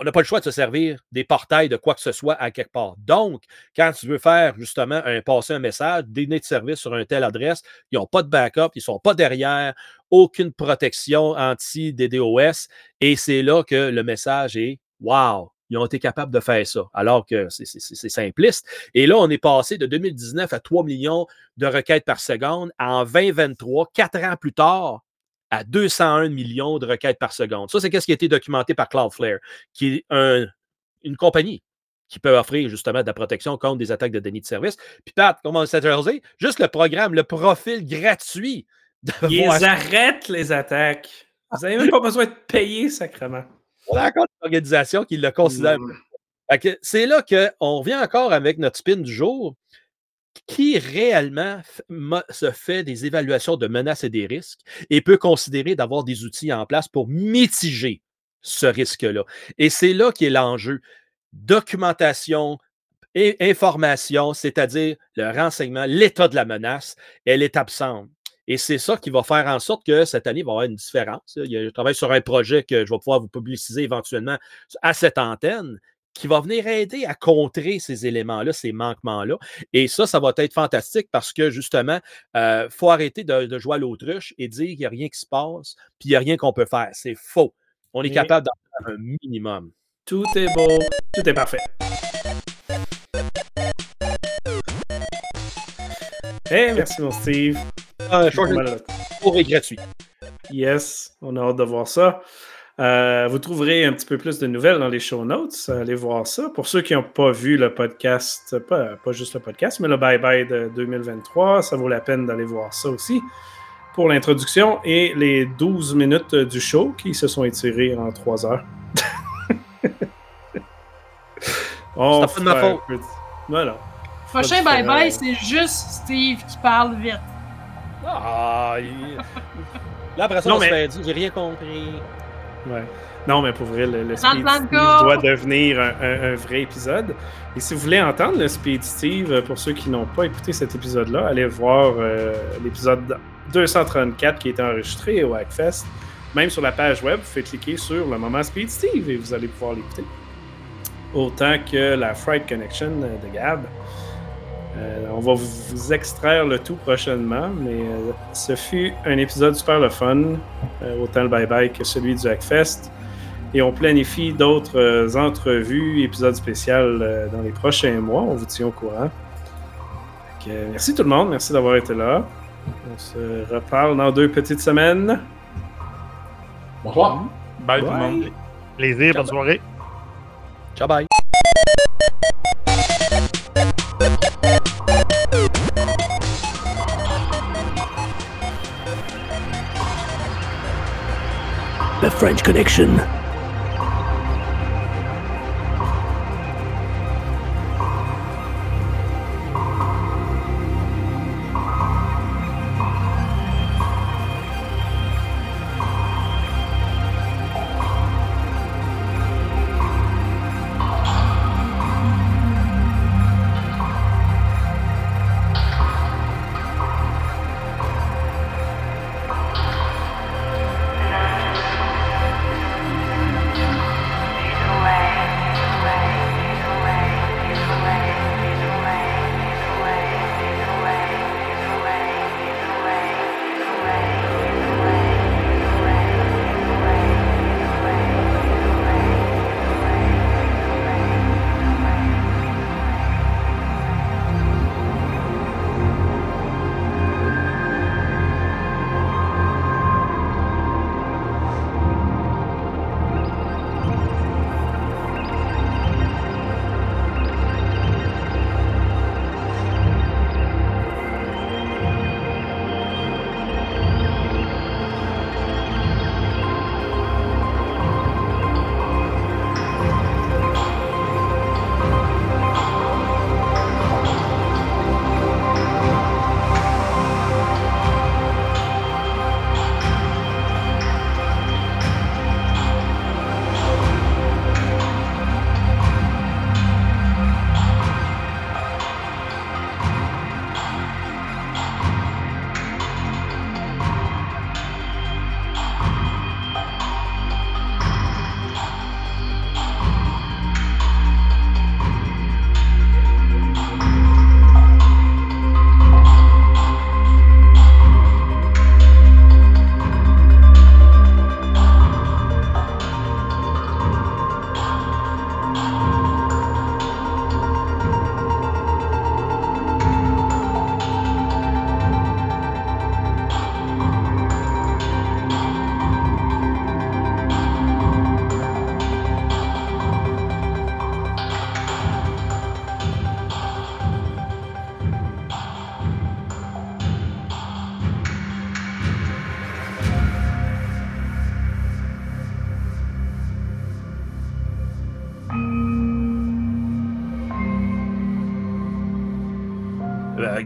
on n'a pas le choix de se servir des portails de quoi que ce soit à quelque part. Donc, quand tu veux faire justement passer un message, donner de service sur une telle adresse, ils n'ont pas de backup, ils ne sont pas derrière, aucune protection anti-DDoS. Et c'est là que le message est Wow, ils ont été capables de faire ça, alors que c'est simpliste. Et là, on est passé de 2019 à 3 millions de requêtes par seconde. En 2023, quatre ans plus tard, à 201 millions de requêtes par seconde. Ça, c'est ce qui a été documenté par Cloudflare, qui est une compagnie qui peut offrir justement de la protection contre des attaques de déni de service. Puis Pat, comment ça Juste le programme, le profil gratuit. Ils arrêtent les attaques. Vous n'avez même pas besoin de payer sacrement. On a encore une organisation qui le considère. C'est là qu'on revient encore avec notre spin du jour. Qui réellement se fait des évaluations de menaces et des risques et peut considérer d'avoir des outils en place pour mitiger ce risque-là? Et c'est là qui est l'enjeu. Documentation, et information, c'est-à-dire le renseignement, l'état de la menace, elle est absente. Et c'est ça qui va faire en sorte que cette année, il va y avoir une différence. Je travaille sur un projet que je vais pouvoir vous publiciser éventuellement à cette antenne qui va venir aider à contrer ces éléments-là, ces manquements-là. Et ça, ça va être fantastique parce que justement, il euh, faut arrêter de, jouer à l'autruche et dire qu'il n'y a rien qui se passe, puis il n'y a rien qu'on peut faire. C'est faux. On est capable d'en faire un minimum. Tout est beau, tout est parfait. Hey, merci mon Steve. Un pour et gratuit. Yes, on a hâte de voir ça. Euh, vous trouverez un petit peu plus de nouvelles dans les show notes. Allez voir ça. Pour ceux qui n'ont pas vu le podcast, pas, pas, juste le podcast, mais le Bye Bye de 2023, ça vaut la peine d'aller voir ça aussi pour l'introduction et les 12 minutes du show qui se sont étirées en 3 heures. c'est pas de ma faute. Voilà. Prochain Bye Bye, c'est juste Steve qui parle vite. Ah, Là, après ça, on se fait dire, j'ai rien compris. Ouais. Non, mais pour vrai, le, Speed Steve doit devenir un, vrai épisode. Et si vous voulez entendre le Speed Steve, pour ceux qui n'ont pas écouté cet épisode-là, allez voir euh, l'épisode 234 qui est enregistré au Hackfest. Même sur la page web, vous faites cliquer sur le moment Speed Steve et vous allez pouvoir l'écouter. Autant que la Fright Connection de Gab. Euh, on va vous extraire le tout prochainement, mais euh, ce fut un épisode super le fun, euh, autant le bye-bye que celui du Hackfest. Et on planifie d'autres entrevues, épisodes spéciaux dans les prochains mois. On vous tient au courant. merci tout le monde, merci d'avoir été là. On se reparle dans deux petites semaines. Bonsoir. Bye, tout le monde. Plaisir, bonne soirée. Ciao, bye. French Connection.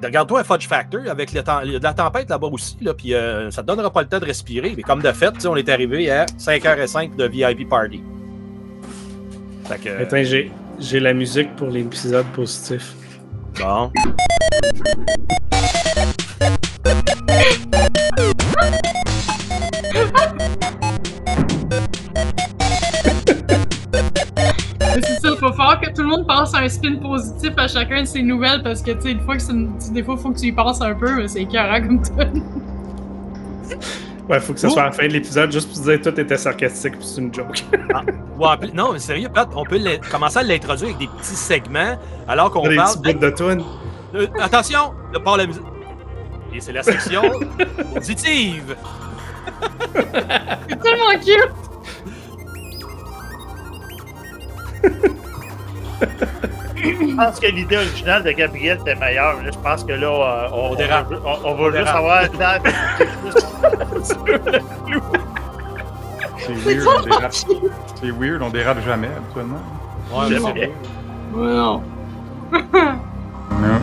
Regarde-toi un Fudge Factor avec le temps- il y a de la tempête là-bas aussi, là, puis euh, ça te donnera pas le temps de respirer. Mais comme de fait, on est arrivé à 5h05 de VIP Party. Fait que, Attends, j'ai, j'ai la musique pour l'épisode positif. bon. Un spin positif à chacun de ses nouvelles parce que, tu sais, une fois que c'est une- des fois, il faut que tu y penses un peu, mais c'est écœurant comme ça. Ouais, faut que ça Oh! soit à la fin de l'épisode juste pour dire que tout était sarcastique puis c'est une joke. Plus- non, mais sérieux, Pat, on peut commencer à l'introduire avec des petits segments alors qu'on des parle. petits bouts de tune. Euh, attention, ne pas la musique. Et c'est la section positive. C'est tellement cute! Je pense que l'idée originale de Gabriel était meilleure. Je pense que là, euh, on, On dérape. on, on- on va juste avoir le temps de- C'est weird, on dérape. C'est weird, on dérape jamais habituellement. Ouais, Je mais sais. c'est bon. Ouais, non. Non.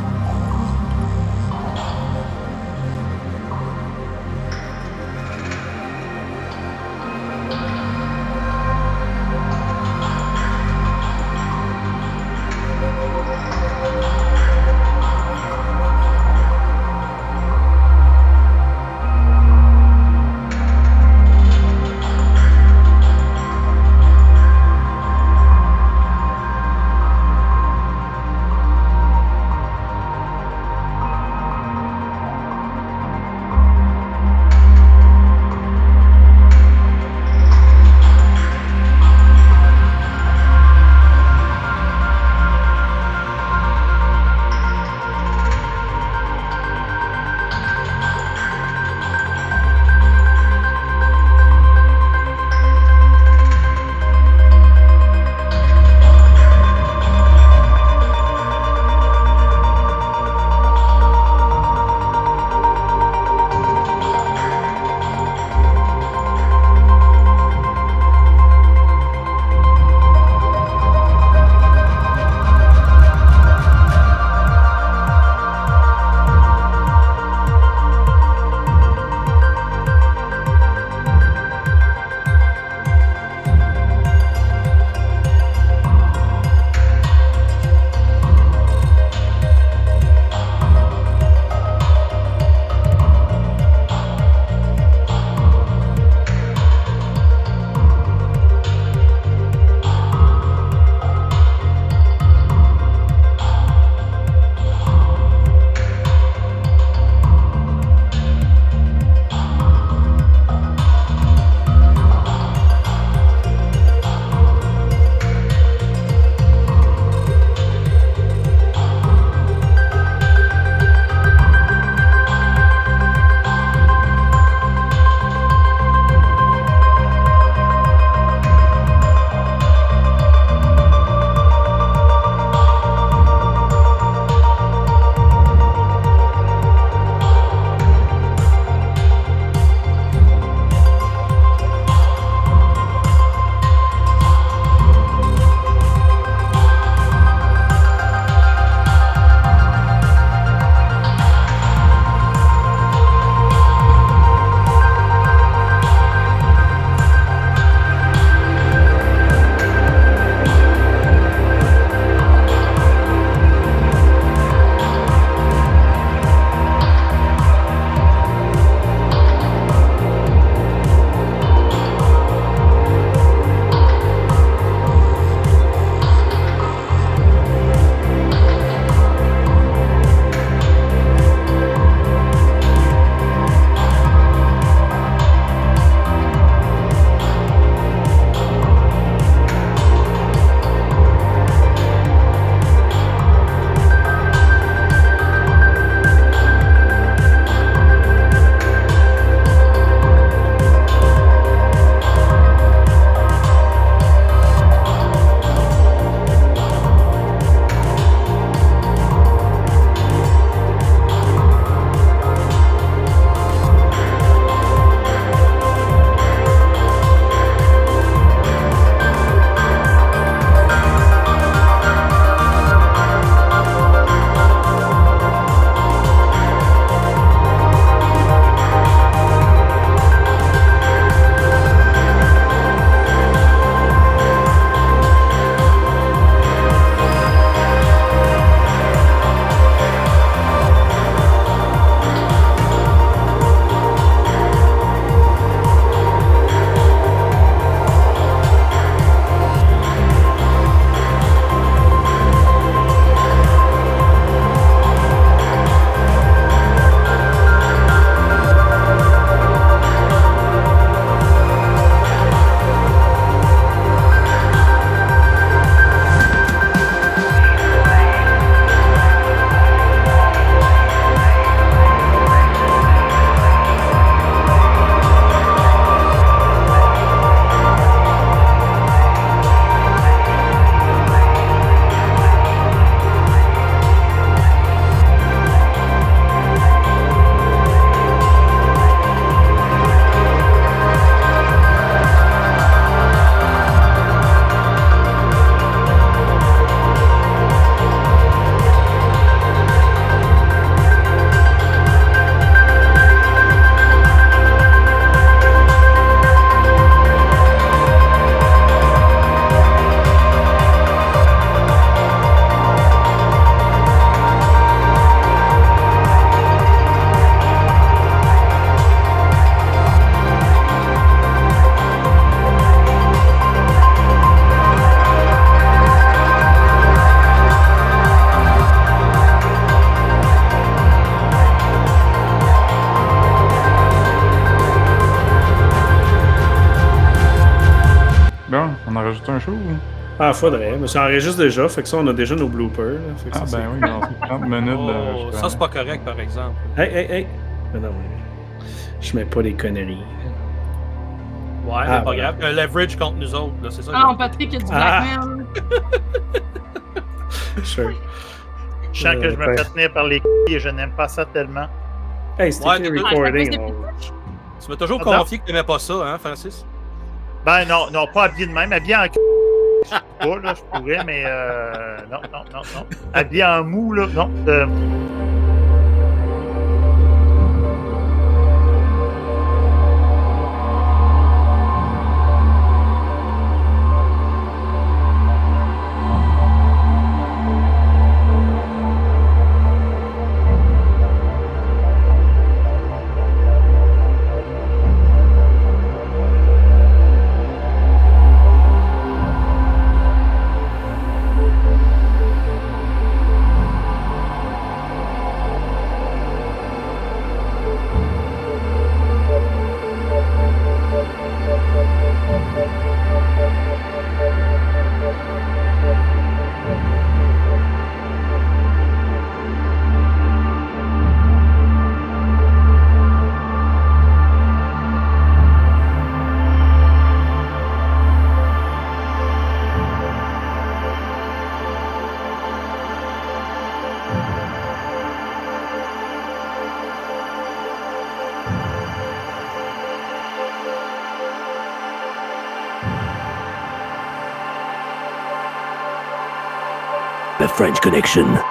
Ah, faudrait. Mais ça enregistre déjà. Fait que ça, on a déjà nos bloopers. là. Fait que Ah, ça, ben oui, non, c'est 30 minutes. Oh, ça, c'est pas correct, par exemple. Hey, hey, hey. Mais non, mais... Je mets pas des conneries. Ouais, Ah, mais pas grave. Un leverage contre nous autres, là, c'est ça. Ah, non, Patrick, il y a du Ah. blackmail. Sure. Je sens que Euh, je me ben. fais tenir par les couilles et je n'aime pas ça tellement. Hey, c'était Ouais, recording. Ah, c'est on- Tu m'as toujours Ah, confié que t'aimais pas ça, hein, Francis? Ben non, non, pas habillé de même. Habillé en c- pas, là, je pourrais, mais euh, non, non, non, non. Habillé en mou, là, non. euh, French Connection.